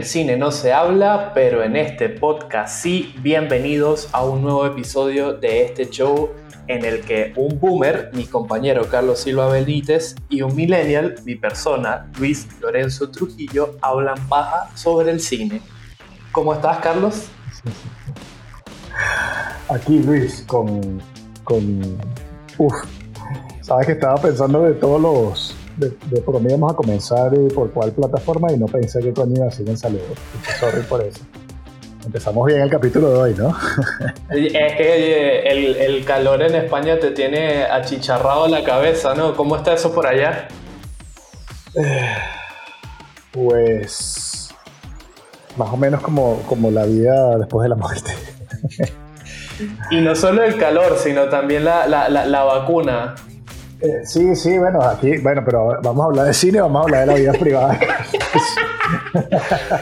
El cine no se habla, pero en este podcast sí. Bienvenidos a un nuevo episodio de este show en el que un boomer, mi compañero Carlos Silva Benítez, y un millennial, mi persona, Luis Lorenzo Trujillo, hablan paja sobre el cine. ¿Cómo estás, Carlos? Aquí, Luis, con... con... Uf, sabes que estaba pensando de todos los de, por dónde íbamos a comenzar y por cuál plataforma y no pensé que coño iba a en saludos. Sorry por eso. Empezamos bien el capítulo de hoy, ¿no? es que el, el, calor en España te tiene achicharrado la cabeza, ¿no? ¿Cómo está eso por allá? Pues más o menos como, como la vida después de la muerte. y no solo el calor, sino también la, la, la vacuna. Eh, sí, sí, bueno, aquí, bueno, pero vamos a hablar de cine, vamos a hablar de la vida privada.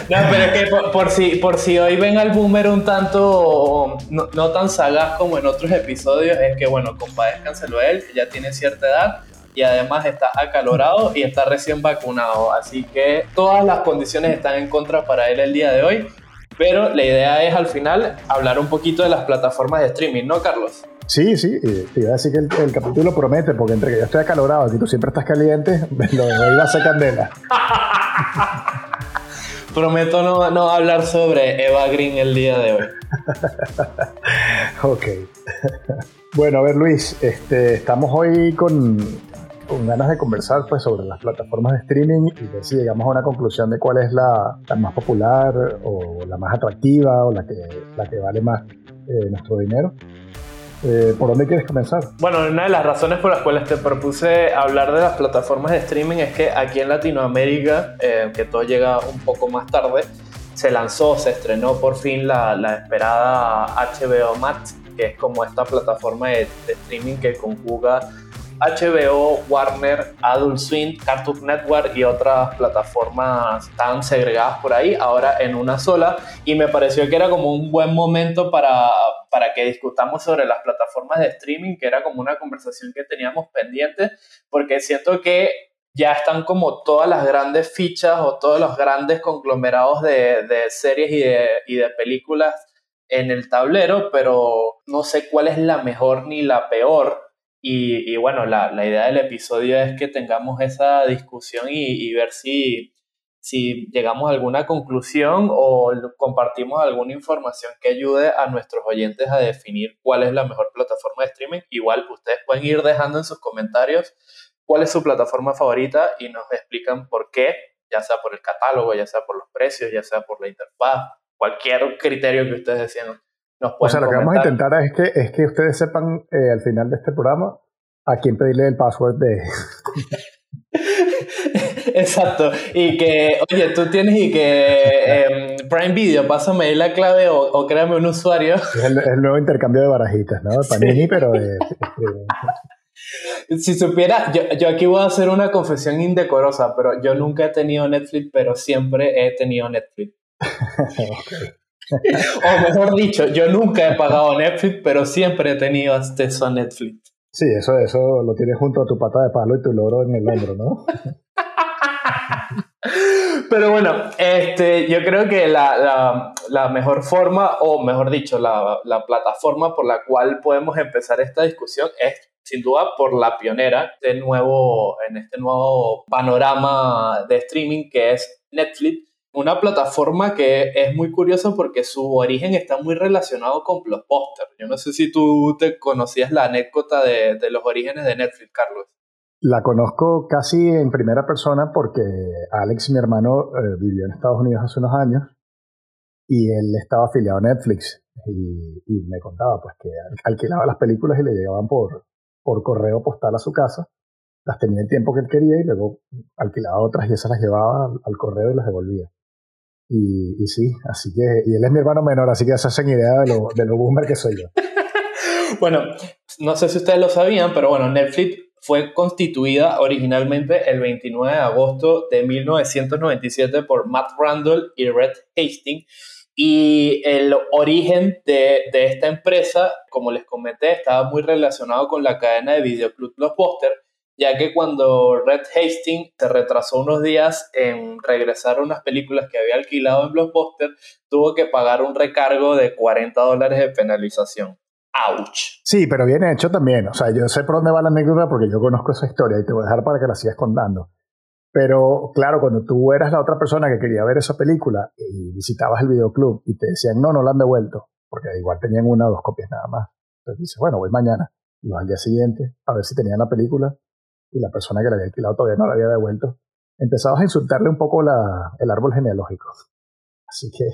no, pero es que por, si, por si hoy ven al boomer un tanto no, tan sagaz como en otros episodios, es que bueno, compadezcanselo a él, que ya tiene cierta edad y además está acalorado y está recién vacunado. Así que todas las condiciones están en contra para él el día de hoy. Pero la idea es al final hablar un poquito de las plataformas de streaming, ¿no, Carlos? Sí, sí, te iba a decir que el, capítulo promete, porque entre que yo estoy acalorado y tú siempre estás caliente, lo iba a hacer candela. Prometo no, no, hablar sobre Eva Green el día de hoy. ok. bueno, a ver Luis, este, estamos hoy con, con, ganas de conversar pues, sobre las plataformas de streaming y ver si llegamos a una conclusión de cuál es la, la más popular o la más atractiva o la que, la que vale más eh, nuestro dinero. Eh, ¿Por dónde quieres comenzar? Bueno, una de las razones por las cuales te propuse hablar de las plataformas de streaming es que aquí en Latinoamérica, eh, que todo llega un poco más tarde, se lanzó, se estrenó por fin la, la esperada HBO Max, que es como esta plataforma de, de streaming que conjuga HBO, Warner, Adult Swim, Cartoon Network y otras plataformas tan segregadas por ahí, ahora en una sola. Y me pareció que era como un buen momento para, para que discutamos sobre las plataformas de streaming, que era como una conversación que teníamos pendiente, porque siento que ya están como todas las grandes fichas o todos los grandes conglomerados de, de series y de, y de películas en el tablero, pero no sé cuál es la mejor ni la peor y, bueno, la, la, idea del episodio es que tengamos esa discusión y, ver si, si llegamos a alguna conclusión o compartimos alguna información que ayude a nuestros oyentes a definir cuál es la mejor plataforma de streaming. Igual ustedes pueden ir dejando en sus comentarios cuál es su plataforma favorita y nos explican por qué, ya sea por el catálogo, ya sea por los precios, ya sea por la interfaz, cualquier criterio que ustedes o sea, lo que vamos a intentar es que, es que ustedes sepan eh, al final de este programa a quién pedirle el password de... Exacto. Y que, oye, tú tienes y que em, Prime Video, pásame la clave o, créame un usuario. Es el, nuevo intercambio de barajitas, ¿no? Panini, pero Si supiera, yo, yo, aquí voy a hacer una confesión indecorosa, pero yo nunca he tenido Netflix, pero siempre he tenido Netflix. okay. o mejor dicho, yo nunca he pagado Netflix, pero siempre he tenido acceso a Netflix. Sí, eso, eso lo tienes junto a tu pata de palo y tu loro en el hombro, ¿no? Pero bueno, este, yo creo que la, la, mejor forma, o mejor dicho, la, la, plataforma por la cual podemos empezar esta discusión es sin duda por la pionera de nuevo, en este nuevo panorama de streaming que es Netflix, una plataforma que es muy curiosa porque su origen está muy relacionado con Blockbuster. Yo no sé si tú te conocías la anécdota de, los orígenes de Netflix, Carlos. La conozco casi en primera persona porque Alex, mi hermano, eh, vivió en Estados Unidos hace unos años y él estaba afiliado a Netflix y, me contaba pues que alquilaba las películas y le llegaban por, por correo postal a su casa. Las tenía el tiempo que él quería y luego alquilaba otras y esas las llevaba al correo y las devolvía. Y, sí, así que, y él es mi hermano menor, así que ya se hacen idea de lo, de lo boomer que soy yo. bueno, no sé si ustedes lo sabían, pero bueno, Netflix fue constituida originalmente el 29 de agosto de 1997 por Matt Randall y Red Hastings. Y el origen de, de, esta empresa, como les comenté, estaba muy relacionado con la cadena de videoclub Blockbuster, ya que cuando Red Hastings se retrasó unos días en regresar a unas películas que había alquilado en Blockbuster, tuvo que pagar un recargo de 40 dólares de penalización. ¡Auch! Sí, pero viene hecho también. O sea, yo sé por dónde va la anécdota porque yo conozco esa historia y te voy a dejar para que la sigas contando. Pero claro, cuando tú eras la otra persona que quería ver esa película y visitabas el videoclub y te decían, no, no la han devuelto, porque igual tenían una o dos copias nada más. Entonces dices, bueno, voy mañana. Y vas al día siguiente a ver si tenían la película y la persona que la había alquilado todavía no la había devuelto. Empezabas a insultarle un poco la, el árbol genealógico. Así que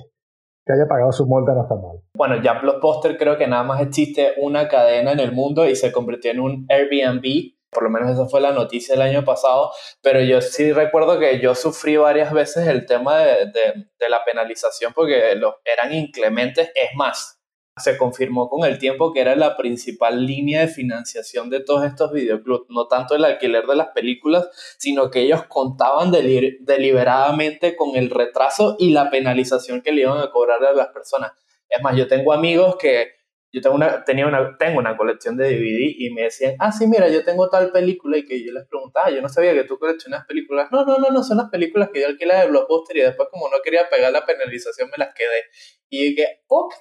que haya pagado su multa no está mal. Bueno, ya Blockbuster creo que nada más existe una cadena en el mundo y se convirtió en un Airbnb. Por lo menos esa fue la noticia el año pasado. Pero yo sí recuerdo que yo sufrí varias veces el tema de, de, de la penalización porque los, eran inclementes. Es más, se confirmó con el tiempo que era la principal línea de financiación de todos estos videoclubs, no tanto el alquiler de las películas, sino que ellos contaban deliberadamente con el retraso y la penalización que le iban a cobrar a las personas. Es más, yo tengo amigos que yo tengo una, tenía una, tengo una colección de DVD y me decían, ah, sí, mira, yo tengo tal película y que yo les preguntaba, yo no sabía que tú coleccionas películas. No, no, no, no, son las películas que yo alquilé de Blockbuster y después como no quería pegar la penalización me las quedé. Y dije, ok,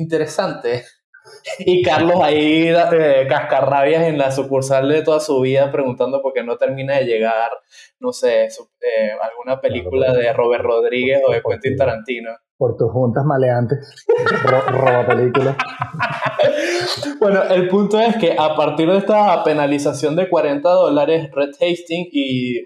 interesante. Y Carlos ahí eh, cascarrabias en la sucursal de toda su vida preguntando por qué no termina de llegar, no sé, eh, alguna película de Robert Rodríguez o de Quentin Tarantino. Por tus juntas maleantes, roba películas. bueno, el punto es que a partir de esta penalización de 40 dólares, Red Hastings y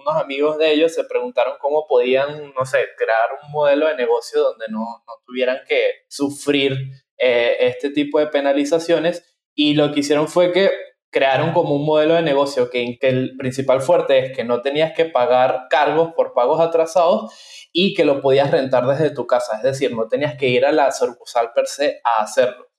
unos amigos de ellos se preguntaron cómo podían, no sé, crear un modelo de negocio donde no, no tuvieran que sufrir eh, este tipo de penalizaciones. Y lo que hicieron fue que crearon como un modelo de negocio que, que el principal fuerte es que no tenías que pagar cargos por pagos atrasados y que lo podías rentar desde tu casa, es decir, no tenías que ir a la sucursal per se a hacerlo.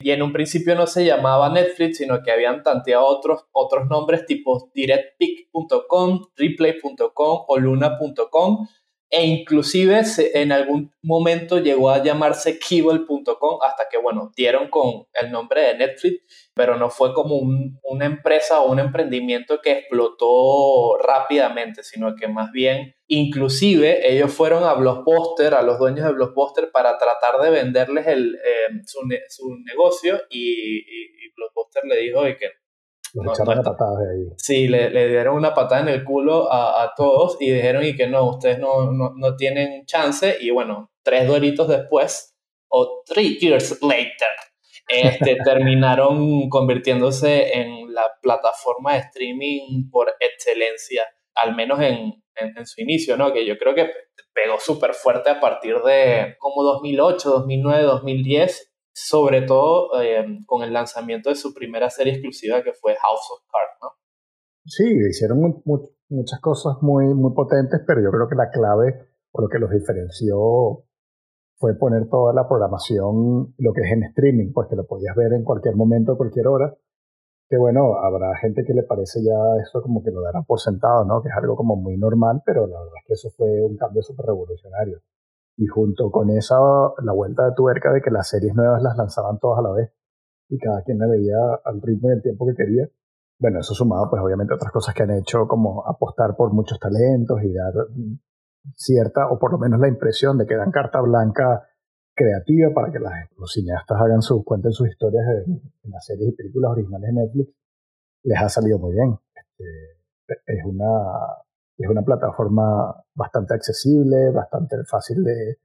Y en un principio no se llamaba Netflix, sino que habían tanteado otros, nombres tipo directpick.com, replay.com o luna.com e inclusive en algún momento llegó a llamarse Kibble.com hasta que, bueno, dieron con el nombre de Netflix, pero no fue como una empresa o un emprendimiento que explotó rápidamente, sino que más bien, inclusive ellos fueron a Blockbuster, a los dueños de Blockbuster, para tratar de venderles el, eh, su, su, negocio y, y, Blockbuster le dijo de que los echaron patadas de ahí. Sí, le, le, dieron una patada en el culo a, a todos y dijeron y que no, ustedes no, no, no, tienen chance. Y bueno, tres duelitos después, o three years later, este, terminaron convirtiéndose en la plataforma de streaming por excelencia, al menos en, en, su inicio, ¿no? Que yo creo que pegó súper fuerte a partir de como 2008, 2009, 2010 sobre todo eh, con el lanzamiento de su primera serie exclusiva que fue House of Cards, ¿no? Sí, hicieron muchas cosas muy, muy potentes, pero yo creo que la clave o lo que los diferenció fue poner toda la programación, lo que es en streaming, pues que lo podías ver en cualquier momento, a cualquier hora. Que bueno, habrá gente que le parece ya eso como que lo darán por sentado, ¿no? Que es algo como muy normal, pero la verdad es que eso fue un cambio súper revolucionario. Y junto con esa, la vuelta de tuerca de que las series nuevas las lanzaban todas a la vez y cada quien la veía al ritmo y el tiempo que quería. Bueno, eso sumado, pues obviamente otras cosas que han hecho, como apostar por muchos talentos y dar cierta, o por lo menos la impresión de que dan carta blanca creativa para que los cineastas hagan sus, cuenten sus historias en, las series y películas originales de Netflix, les ha salido muy bien. Este, es una es una plataforma bastante accesible, bastante fácil de,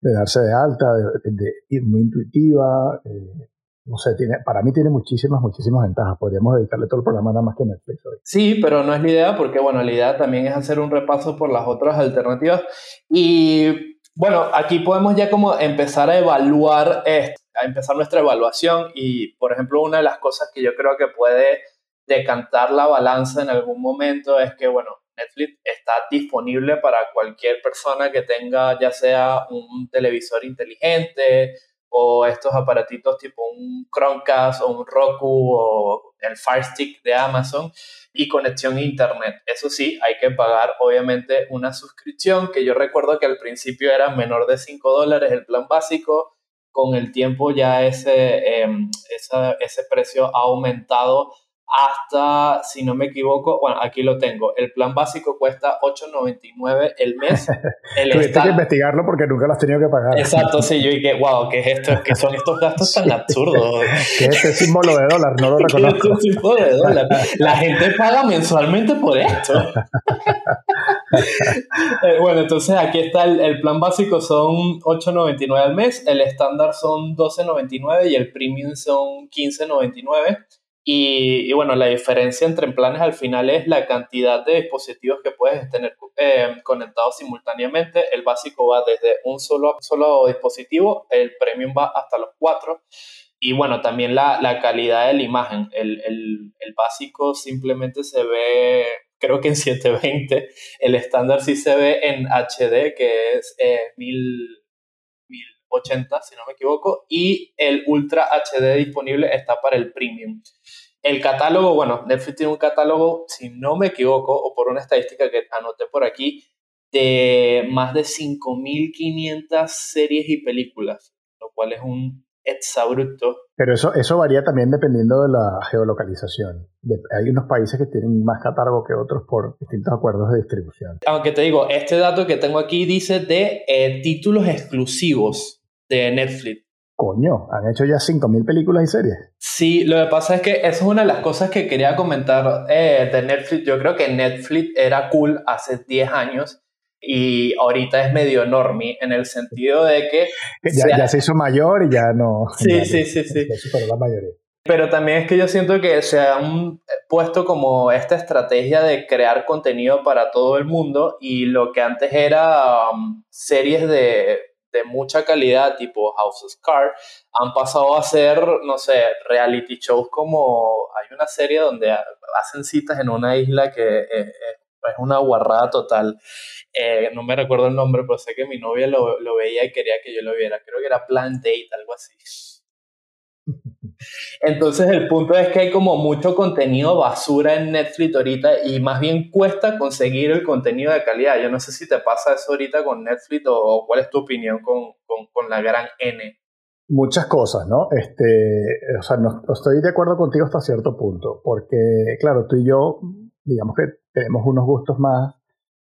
darse de alta, de, muy intuitiva. Eh, no sé, tiene, para mí tiene muchísimas, muchísimas ventajas. Podríamos dedicarle todo el programa nada más que Netflix hoy. Sí, pero no es la idea porque, bueno, la idea también es hacer un repaso por las otras alternativas. Y, bueno, aquí podemos ya como empezar a evaluar, a empezar nuestra evaluación y, por ejemplo, una de las cosas que yo creo que puede decantar la balanza en algún momento es que, bueno, Netflix está disponible para cualquier persona que tenga ya sea un televisor inteligente o estos aparatitos tipo un Chromecast o un Roku o el Fire Stick de Amazon y conexión a internet. Eso sí, hay que pagar obviamente una suscripción que yo recuerdo que al principio era menor de 5 dólares el plan básico. Con el tiempo ya ese, em, ese precio ha aumentado hasta, si no me equivoco, bueno, aquí lo tengo, el plan básico cuesta 8.99 el mes. El Tuviste que investigarlo porque nunca lo has tenido que pagar. Exacto, sí, yo dije, wow, ¿qué es esto? ¿Qué son estos gastos tan absurdos? ¿Qué es este símbolo de dólar? No lo reconozco. ¿Qué es este símbolo de dólar? La gente paga mensualmente por esto. Eh, bueno, entonces aquí está el, el plan básico son 8.99 al mes, el estándar son 12.99 y el premium son 15.99. Y, bueno, la diferencia entre planes al final es la cantidad de dispositivos que puedes tener eh, conectados simultáneamente. El básico va desde un solo, solo dispositivo, el premium va hasta los cuatro. Y bueno, también la, la calidad de la imagen. El, el, el, básico simplemente se ve, creo que en 720. El estándar sí se ve en HD, que es eh, 1080, si no me equivoco. Y el Ultra HD disponible está para el premium. El catálogo, bueno, Netflix tiene un catálogo, si no me equivoco, o por una estadística que anoté por aquí, de más de 5.500 series y películas, lo cual es un exabrupto. Pero eso, eso varía también dependiendo de la geolocalización. hay unos países que tienen más catálogo que otros por distintos acuerdos de distribución. Aunque te digo, este dato que tengo aquí dice de eh, títulos exclusivos de Netflix. Coño, han hecho ya 5.000 películas y series. Sí, lo que pasa es que eso es una de las cosas que quería comentar eh, de Netflix. Yo creo que Netflix era cool hace 10 años y ahorita es medio normie en el sentido de que... Ya, se hizo mayor y ya no... Sí, sí, sí, sí. la mayoría. Pero también es que yo siento que se han puesto como esta estrategia de crear contenido para todo el mundo y lo que antes era um, series de de mucha calidad, tipo House of Cards, han pasado a ser, no sé, reality shows como hay una serie donde hacen citas en una isla que eh, eh, es una guarrada total. Eh, no me recuerdo el nombre, pero sé que mi novia lo, lo, veía y quería que yo lo viera. Creo que era Plan Date, algo así. Entonces el punto es que hay como mucho contenido basura en Netflix ahorita y más bien cuesta conseguir el contenido de calidad. Yo no sé si te pasa eso ahorita con Netflix o, cuál es tu opinión con, con, la gran N. Muchas cosas, ¿no? Este, o sea, no, estoy de acuerdo contigo hasta cierto punto, porque claro, tú y yo, digamos que tenemos unos gustos más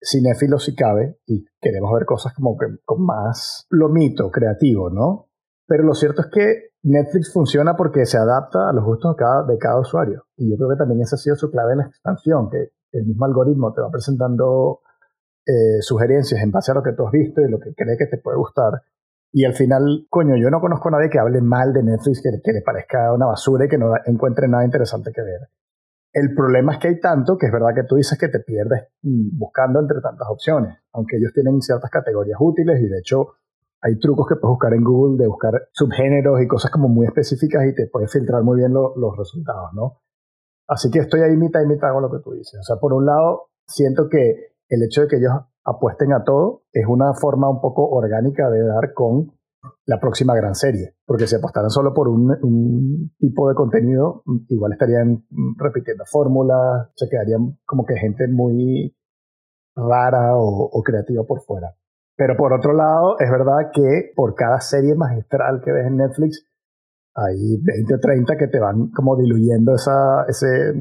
cinéfilos si cabe y queremos ver cosas como que con más lomito creativo, ¿no? Pero lo cierto es que Netflix funciona porque se adapta a los gustos de cada, usuario. Y yo creo que también esa ha sido su clave en la expansión, que el mismo algoritmo te va presentando eh, sugerencias en base a lo que tú has visto y lo que cree que te puede gustar. Y al final, coño, yo no conozco a nadie que hable mal de Netflix, que, que le parezca una basura y que no encuentre nada interesante que ver. El problema es que hay tanto que es verdad que tú dices que te pierdes mm, buscando entre tantas opciones, aunque ellos tienen ciertas categorías útiles y de hecho hay trucos que puedes buscar en Google de buscar subgéneros y cosas como muy específicas y te puedes filtrar muy bien los resultados, ¿no? Así que estoy ahí mitad y mitad con lo que tú dices. O sea, por un lado, siento que el hecho de que ellos apuesten a todo es una forma un poco orgánica de dar con la próxima gran serie. Porque si apostaran solo por un, tipo de contenido, igual estarían repitiendo fórmulas, se quedarían como que gente muy rara o creativa por fuera. Pero por otro lado, es verdad que por cada serie magistral que ves en Netflix, hay 20 o 30 que te van como diluyendo esa, ese,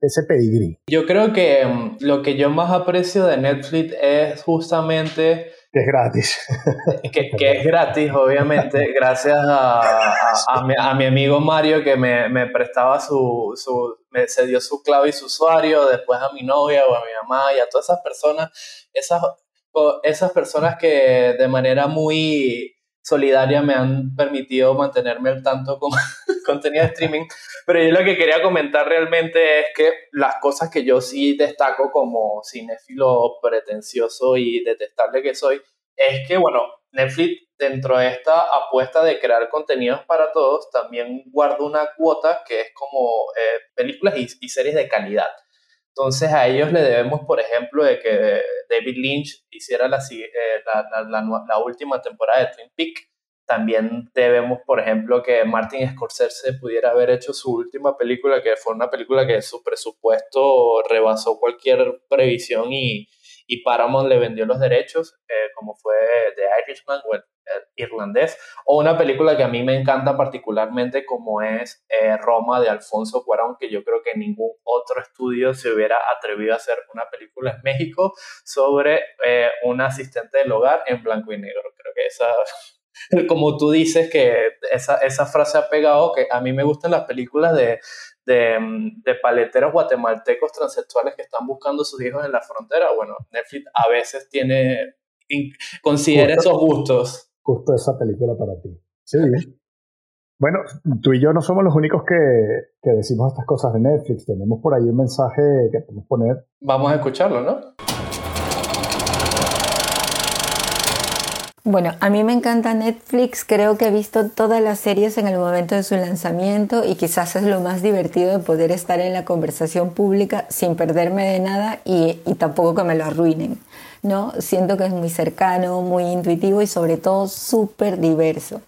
ese pedigrí. Yo creo que mm, lo que yo más aprecio de Netflix es justamente... Que es gratis. Que, que es gratis, obviamente, gracias a, a, mi, a, mi, amigo Mario que me, me prestaba su, su, me cedió su clave y su usuario, después a mi novia o a mi mamá y a todas esas personas, esas esas personas que de manera muy solidaria me han permitido mantenerme al tanto con contenido de streaming. Pero yo lo que quería comentar realmente es que las cosas que yo sí destaco como cinéfilo pretencioso y detestable que soy, es que, bueno, Netflix dentro de esta apuesta de crear contenidos para todos, también guarda una cuota que es como eh, películas y series de calidad. Entonces a ellos le debemos, por ejemplo, de que David Lynch hiciera la, eh, la, última temporada de Twin Peaks. También debemos, por ejemplo, que Martin Scorsese pudiera haber hecho su última película, que fue una película que su presupuesto rebasó cualquier previsión y, y Paramount le vendió los derechos, eh, como fue The Irishman o el, irlandés, o una película que a mí me encanta particularmente como es eh, Roma de Alfonso Cuarón, que yo creo que ningún otro estudio se hubiera atrevido a hacer una película en México sobre eh, un asistente del hogar en blanco y negro. Creo que esa como tú dices que esa, esa, frase ha pegado, que a mí me gustan las películas de, de, paleteros guatemaltecos transexuales que están buscando a sus hijos en la frontera. Bueno, Netflix a veces tiene, considera esos gustos. Justo esa película para ti. Sí. Bueno, tú y yo no somos los únicos que, que decimos estas cosas de Netflix. Tenemos por ahí un mensaje que podemos poner. Vamos a escucharlo, ¿no? Bueno, a mí me encanta Netflix, creo que he visto todas las series en el momento de su lanzamiento y quizás es lo más divertido de poder estar en la conversación pública sin perderme de nada y, y tampoco que me lo arruinen. ¿no? Siento que es muy cercano, muy intuitivo y sobre todo súper diverso.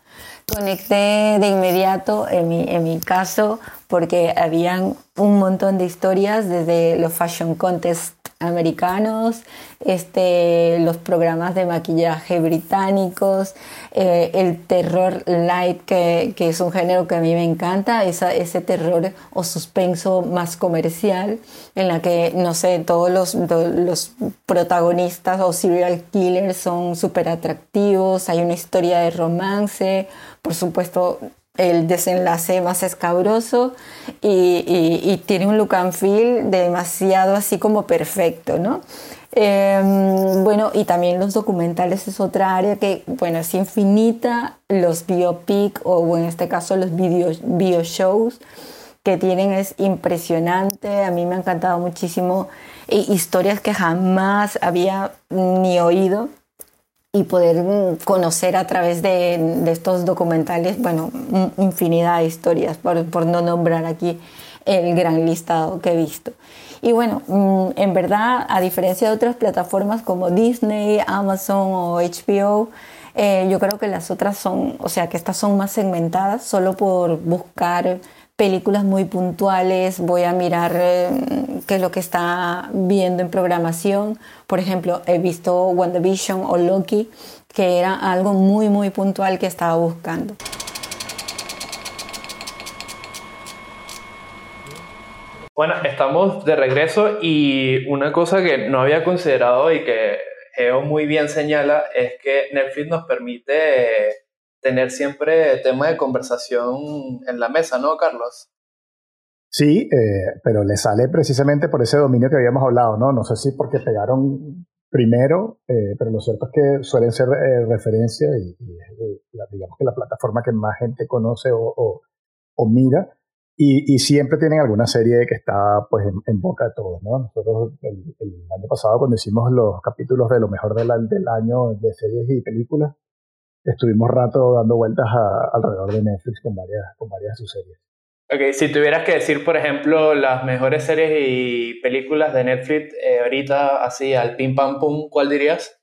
Conecté de inmediato en mi, en mi caso porque habían un montón de historias desde los fashion contests americanos, este, los programas de maquillaje británicos, eh, el terror light, que, que, es un género que a mí me encanta, esa, ese terror o suspenso más comercial, en la que, no sé, todos los, los protagonistas o serial killers son súper atractivos, hay una historia de romance, por supuesto el desenlace más escabroso y, tiene un look and feel demasiado así como perfecto, ¿no? Em, bueno, y también los documentales es otra área que, bueno, es infinita, los biopic o en este caso los video, bio shows que tienen es impresionante, a mí me ha encantado muchísimo, historias que jamás había ni oído y poder mm, conocer a través de, estos documentales, bueno, infinidad de historias, por, por, no nombrar aquí el gran listado que he visto. Y bueno, mm, en verdad, a diferencia de otras plataformas como Disney, Amazon o HBO, eh, yo creo que las otras son, o sea, que estas son más segmentadas solo por buscar películas muy puntuales, voy a mirar eh, qué es lo que está viendo en programación. Por ejemplo, he visto WandaVision o Loki, que era algo muy, muy puntual que estaba buscando. Bueno, estamos de regreso y una cosa que no había considerado y que Geo muy bien señala es que Netflix nos permite tener siempre tema de conversación en la mesa, ¿no, Carlos? Sí, eh, pero le sale precisamente por ese dominio que habíamos hablado, ¿no? No sé si porque pegaron primero, eh, pero lo cierto es que suelen ser eh, referencia y, digamos que la plataforma que más gente conoce o, mira. Y, siempre tienen alguna serie que está pues en, boca de todos, ¿no? Nosotros el, año pasado cuando hicimos los capítulos de lo mejor del año de series y películas, estuvimos rato dando vueltas alrededor de Netflix con varias, con varias de sus series. Ok, si tuvieras que decir, por ejemplo, las mejores series y películas de Netflix eh, ahorita, así al pim pam pum, ¿cuál dirías?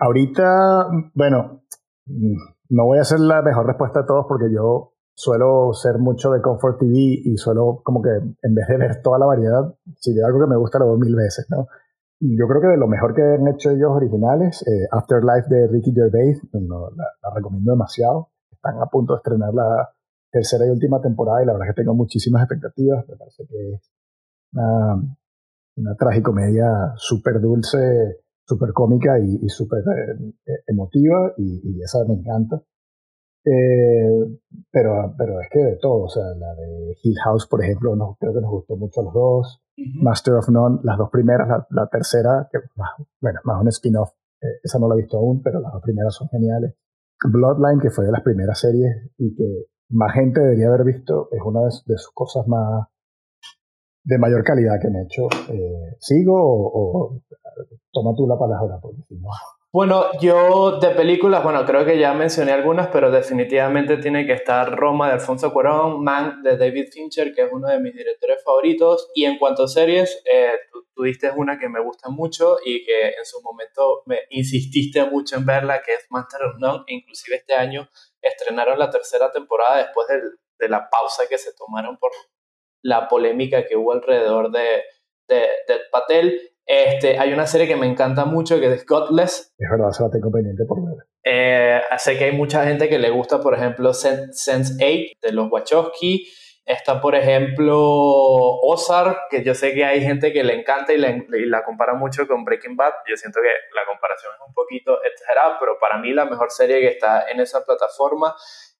Ahorita, bueno, no voy a hacer la mejor respuesta de todos porque yo suelo ser mucho de Comfort TV y suelo como que en vez de ver toda la variedad, si veo algo que me gusta lo veo mil veces, ¿no? Yo creo que de lo mejor que han hecho ellos originales, eh, Afterlife de Ricky Gervais, la, recomiendo demasiado. Están a punto de estrenar la tercera y última temporada y la verdad es que tengo muchísimas expectativas. Me parece que es una, una tragicomedia súper dulce, súper cómica y, súper eh, emotiva y, esa me encanta. Eh, pero, pero es que de todo, o sea, la de Hill House, por ejemplo, no, creo que nos gustó mucho a los dos. Master of None, las dos primeras, la, tercera, que bueno, más un spin-off, eh, esa no la he visto aún, pero las dos primeras son geniales. Bloodline, que fue de las primeras series y que más gente debería haber visto, es una de, sus cosas más de mayor calidad que han hecho. Eh, ¿Sigo o, toma tú la palabra? Porque si no... Bueno, yo de películas, bueno, creo que ya mencioné algunas, pero definitivamente tiene que estar Roma de Alfonso Cuarón, Man de David Fincher, que es uno de mis directores favoritos. Y en cuanto a series, eh, tú, diste una que me gusta mucho y que en su momento me insististe mucho en verla, que es Master of None. E inclusive este año estrenaron la tercera temporada después de la pausa que se tomaron por la polémica que hubo alrededor de, de, de Patel. Este, hay una serie que me encanta mucho que es Godless. Es verdad, se la tengo pendiente por ver. Eh, sé que hay mucha gente que le gusta, por ejemplo, Sense8 de los Wachowski. Está, por ejemplo, Ozark, que yo sé que hay gente que le encanta y, la compara mucho con Breaking Bad. Yo siento que la comparación es un poquito exagerada, pero para mí la mejor serie que está en esa plataforma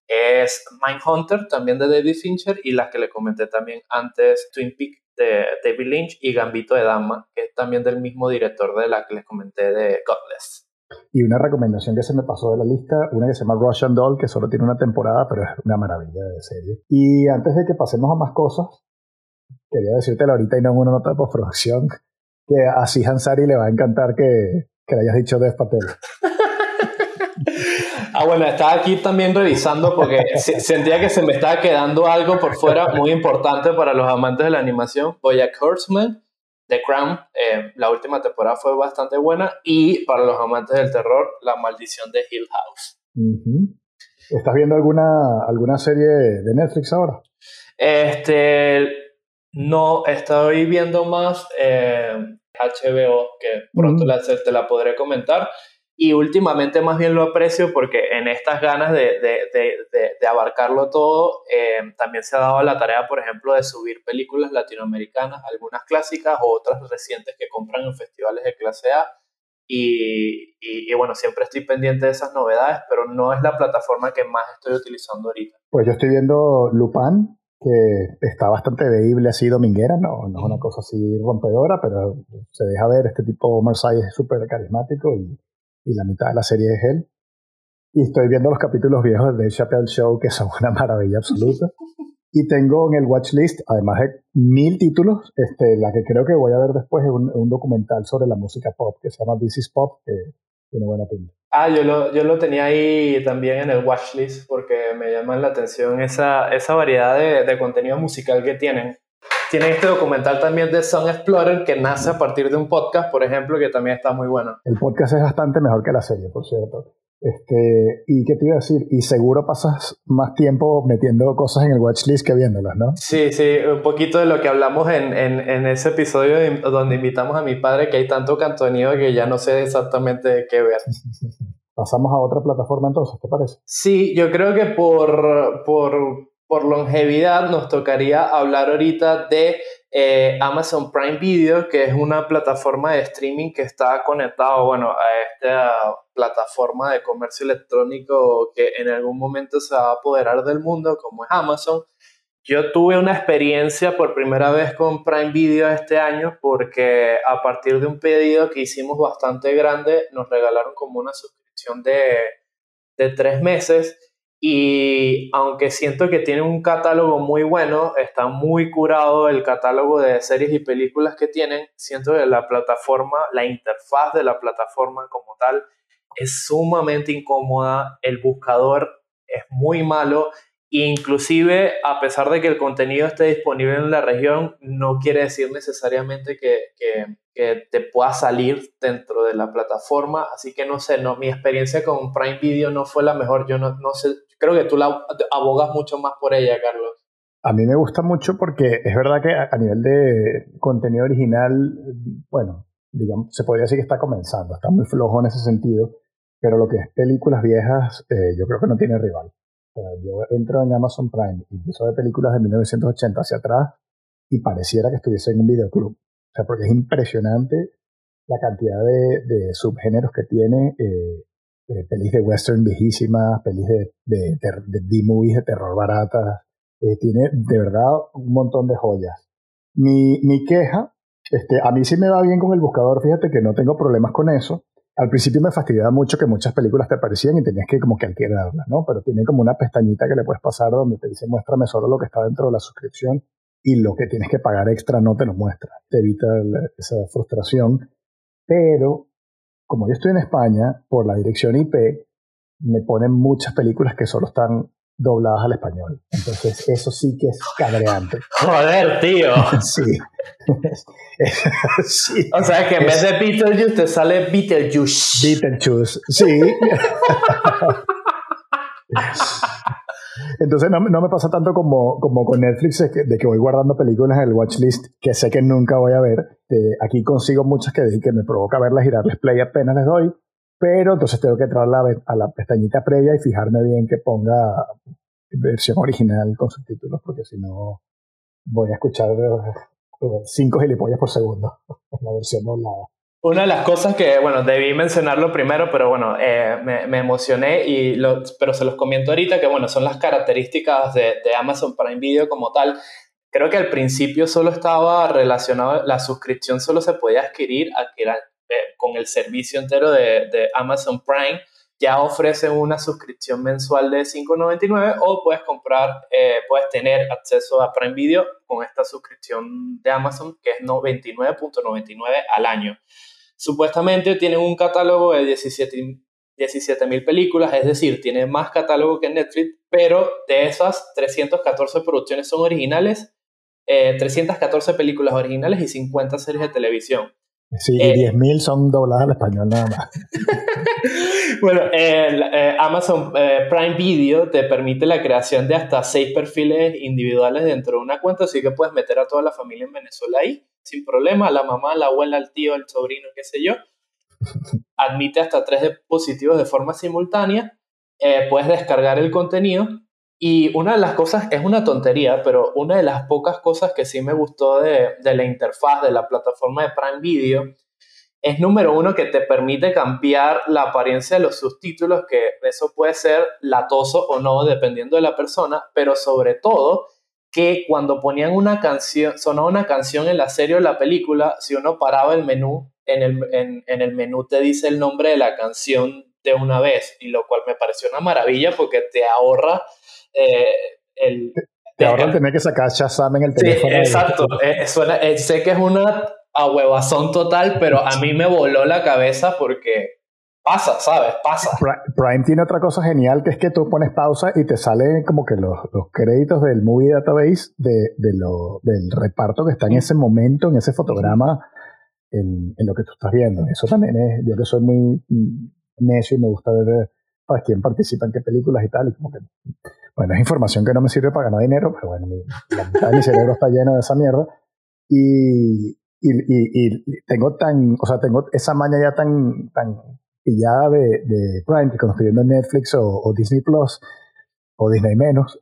es Mindhunter, también de David Fincher, y las que le comenté también antes, Twin Peaks de David Lynch y Gambito de Dama, que es también del mismo director de la que les comenté de Godless. Y una recomendación que se me pasó de la lista, una que se llama Russian Doll, que solo tiene una temporada, pero es una maravilla de serie. Y antes de que pasemos a más cosas, quería decírtelo ahorita y no en una nota de postproducción, que a Sihan Sari le va a encantar que, que le hayas dicho Dev Patel. Ah, bueno, estaba aquí también revisando porque sentía que se me estaba quedando algo por fuera muy importante para los amantes de la animación. Bojack Horseman, The Crown, eh, la última temporada fue bastante buena y para los amantes del terror, La maldición de Hill House. ¿Estás viendo alguna, alguna serie de Netflix ahora? Este, no, estoy viendo más eh, HBO, que pronto te la podré comentar. Y últimamente más bien lo aprecio porque en estas ganas de, de, de, de abarcarlo todo, eh, también se ha dado la tarea, por ejemplo, de subir películas latinoamericanas, algunas clásicas o otras recientes que compran en festivales de clase A. Y, y, bueno, siempre estoy pendiente de esas novedades, pero no es la plataforma que más estoy utilizando ahorita. Pues yo estoy viendo Lupin, que está bastante veíble así dominguera, no, no es una cosa así rompedora, pero se deja ver, este tipo Marseille es súper carismático y y la mitad de la serie es él. Y estoy viendo los capítulos viejos de Chappelle Show, que son una maravilla absoluta. Y tengo en el watchlist, además de mil títulos, este, la que creo que voy a ver después es un, documental sobre la música pop que se llama This is Pop, que tiene buena pinta. Ah, yo lo, yo lo tenía ahí también en el watchlist porque me llama la atención esa, esa variedad de, de contenido musical que tienen tienen este documental también de Song Explorer que nace a partir de un podcast, por ejemplo, que también está muy bueno. El podcast es bastante mejor que la serie, por cierto. Este, ¿Y qué te iba a decir? Y seguro pasas más tiempo metiendo cosas en el watchlist que viéndolas, ¿no? Sí, sí, un poquito de lo que hablamos en, en, en ese episodio donde invitamos a mi padre, que hay tanto contenido que ya no sé exactamente qué ver. Pasamos a otra plataforma entonces, ¿te parece? Sí, yo creo que por, por por longevidad nos tocaría hablar ahorita de eh, Amazon Prime Video, que es una plataforma de streaming que está conectado, bueno, a esta plataforma de comercio electrónico que en algún momento se va a apoderar del mundo, como es Amazon. Yo tuve una experiencia por primera vez con Prime Video este año porque a partir de un pedido que hicimos bastante grande, nos regalaron como una suscripción de, de tres meses y aunque siento que tiene un catálogo muy bueno, está muy curado el catálogo de series y películas que tienen, siento que la plataforma, la interfaz de la plataforma como tal, es sumamente incómoda, el buscador es muy malo Inclusive, a pesar de que el contenido esté disponible en la región, no quiere decir necesariamente que, que, te pueda salir dentro de la plataforma. Así que no sé, no, mi experiencia con Prime Video no fue la mejor. Yo no, no sé, creo que tú la abogas mucho más por ella, Carlos. A mí me gusta mucho porque es verdad que a, nivel de contenido original, bueno, digamos, se podría decir que está comenzando, está muy flojo en ese sentido, pero lo que es películas viejas, eh, yo creo que no tiene rival yo entro en Amazon Prime y empiezo a ver películas de 1980 hacia atrás y pareciera que estuviese en un videoclub. O sea, porque es impresionante la cantidad de, subgéneros que tiene. Eh, eh, pelis de western viejísimas, pelis de, de, de B-movies de terror baratas. Eh, tiene de verdad un montón de joyas. Mi, mi queja, este, a mí sí me va bien con el buscador, fíjate que no tengo problemas con eso al principio me fastidiaba mucho que muchas películas te aparecían y tenías que como que alquilarlas, ¿no? Pero tiene como una pestañita que le puedes pasar donde te dice muéstrame solo lo que está dentro de la suscripción y lo que tienes que pagar extra no te lo muestra. Te evita esa frustración. Pero como yo estoy en España, por la dirección IP, me ponen muchas películas que solo están dobladas al español. Entonces, eso sí que es cabreante. Joder, tío. sí. sí. O sea, que en vez de Beetlejuice te sale Beetlejuice. Beetlejuice, sí. Entonces no, no, me pasa tanto como, como con Netflix de que, voy guardando películas en el watchlist que sé que nunca voy a ver. aquí consigo muchas que, que me provoca verlas y darles play apenas les doy, pero entonces tengo que entrar a la, pestañita previa y fijarme bien que ponga versión original con subtítulos, porque si no voy a escuchar eh, cinco gilipollas por segundo en la versión doblada. Una de las cosas que, bueno, debí mencionarlo primero, pero bueno, eh, me, emocioné, y lo, pero se los comento ahorita, que bueno, son las características de, de, Amazon Prime Video como tal. Creo que al principio solo estaba relacionado, la suscripción solo se podía adquirir eh, con el servicio entero de, de, Amazon Prime. Ya ofrece una suscripción mensual de $5.99 o puedes comprar, eh, puedes tener acceso a Prime Video con esta suscripción de Amazon que es 99.99 al año. Supuestamente tienen un catálogo de 17 mil películas, es decir, tiene más catálogo que Netflix, pero de esas 314 producciones son originales, 314 eh, películas originales y 50 series de televisión. Sí, y 10.000 eh, son dobladas al español nada más. bueno, eh, Amazon Prime Video te permite la creación de hasta seis perfiles individuales dentro de una cuenta, así que puedes meter a toda la familia en Venezuela ahí sin problema, la mamá, la abuela, el tío, el sobrino, qué sé yo. Admite hasta tres dispositivos de forma simultánea. Eh, puedes descargar el contenido. Y una de las cosas, es una tontería, pero una de las pocas cosas que sí me gustó de, de la interfaz de la plataforma de Prime Video es número uno que te permite cambiar la apariencia de los subtítulos, que eso puede ser latoso o no, dependiendo de la persona, pero sobre todo que cuando ponían una canción, sonaba una canción en la serie o la película, si uno paraba el menú, en el, en, el menú te dice el nombre de la canción de una vez, y lo cual me pareció una maravilla porque te ahorra eh, el... Te, ahorra tener que sacar Shazam en el teléfono. Sí, exacto. Eh, eh, sé que es una ahuevazón total, pero a mí me voló la cabeza porque pasa, ¿sabes? Pasa. Prime tiene otra cosa genial que es que tú pones pausa y te salen como que los, los créditos del Movie Database de, de lo, del reparto que está en ese momento, en ese fotograma, en, en, lo que tú estás viendo. Eso también es, yo que soy muy necio y me gusta ver para quién participa en qué películas y tal, y como que, bueno, es información que no me sirve para ganar dinero, pero bueno, mi, la mitad de mi cerebro está lleno de esa mierda. Y, y, y, tengo tan, o sea, tengo esa maña ya tan, tan pillada de, de Prime, que cuando estoy viendo Netflix o, Disney Plus o Disney menos,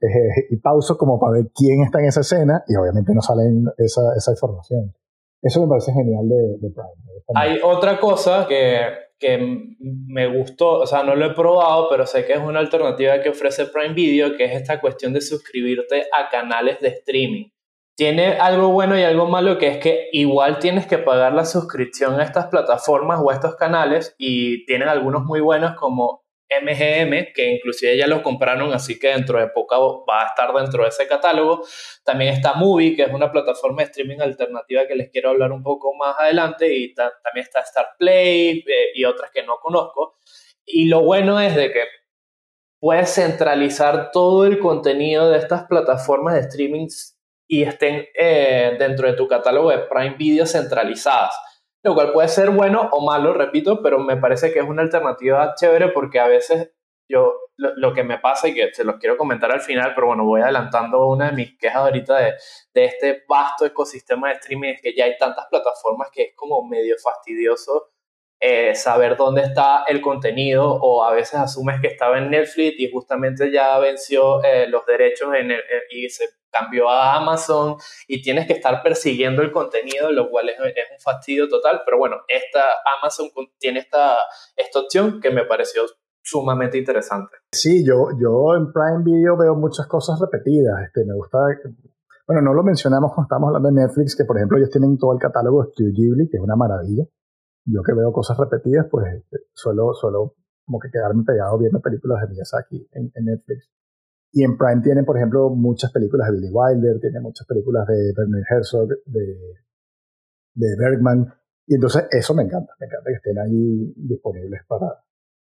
y pauso como para ver quién está en esa escena y obviamente no sale esa, esa información. Eso me parece genial de, de Prime. Hay otra cosa que, que me gustó, o sea, no lo he probado, pero sé que es una alternativa que ofrece Prime Video, que es esta cuestión de suscribirte a canales de streaming. Tiene algo bueno y algo malo que es que igual tienes que pagar la suscripción a estas plataformas o a estos canales y tienen algunos muy buenos como MGM, que inclusive ya lo compraron, así que dentro de poco va a estar dentro de ese catálogo. También está Movie, que es una plataforma de streaming alternativa que les quiero hablar un poco más adelante, y también está Star Play eh, y otras que no conozco. Y lo bueno es de que puedes centralizar todo el contenido de estas plataformas de streaming y estén eh, dentro de tu catálogo de Prime Video centralizadas. Lo cual puede ser bueno o malo, repito, pero me parece que es una alternativa chévere porque a veces yo lo, que me pasa y que se los quiero comentar al final, pero bueno, voy adelantando una de mis quejas ahorita de, de este vasto ecosistema de streaming, es que ya hay tantas plataformas que es como medio fastidioso eh, saber dónde está el contenido o a veces asumes que estaba en Netflix y justamente ya venció eh, los derechos en y se cambió a Amazon y tienes que estar persiguiendo el contenido, lo cual es, un fastidio total, pero bueno, esta Amazon tiene esta, esta opción que me pareció sumamente interesante. Sí, yo, yo en Prime Video veo muchas cosas repetidas, este, me gusta... Bueno, no lo mencionamos cuando estamos hablando de Netflix, que por ejemplo ellos tienen todo el catálogo de Studio Ghibli, que es una maravilla yo que veo cosas repetidas, pues eh, suelo, suelo como que quedarme pegado viendo películas de Miyazaki en, en Netflix. Y en Prime tienen, por ejemplo, muchas películas de Billy Wilder, tiene muchas películas de Bernard Herzog, de, Bergman. Y entonces eso me encanta, me encanta que estén ahí disponibles para,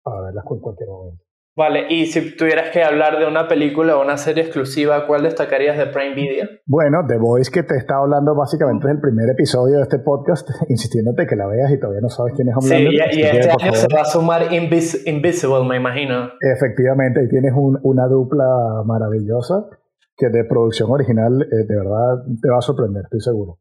para verlas en cualquier momento. Vale, y si tuvieras que hablar de una película o una serie exclusiva, ¿cuál destacarías de Prime Video? Bueno, The Voice que te está hablando básicamente es el primer episodio de este podcast, insistiéndote que la veas y todavía no sabes quién es hablando. Sí, y, este año se va a sumar Invisible, me imagino. Efectivamente, ahí tienes una dupla maravillosa que de producción original eh, de verdad te va a sorprender, estoy seguro.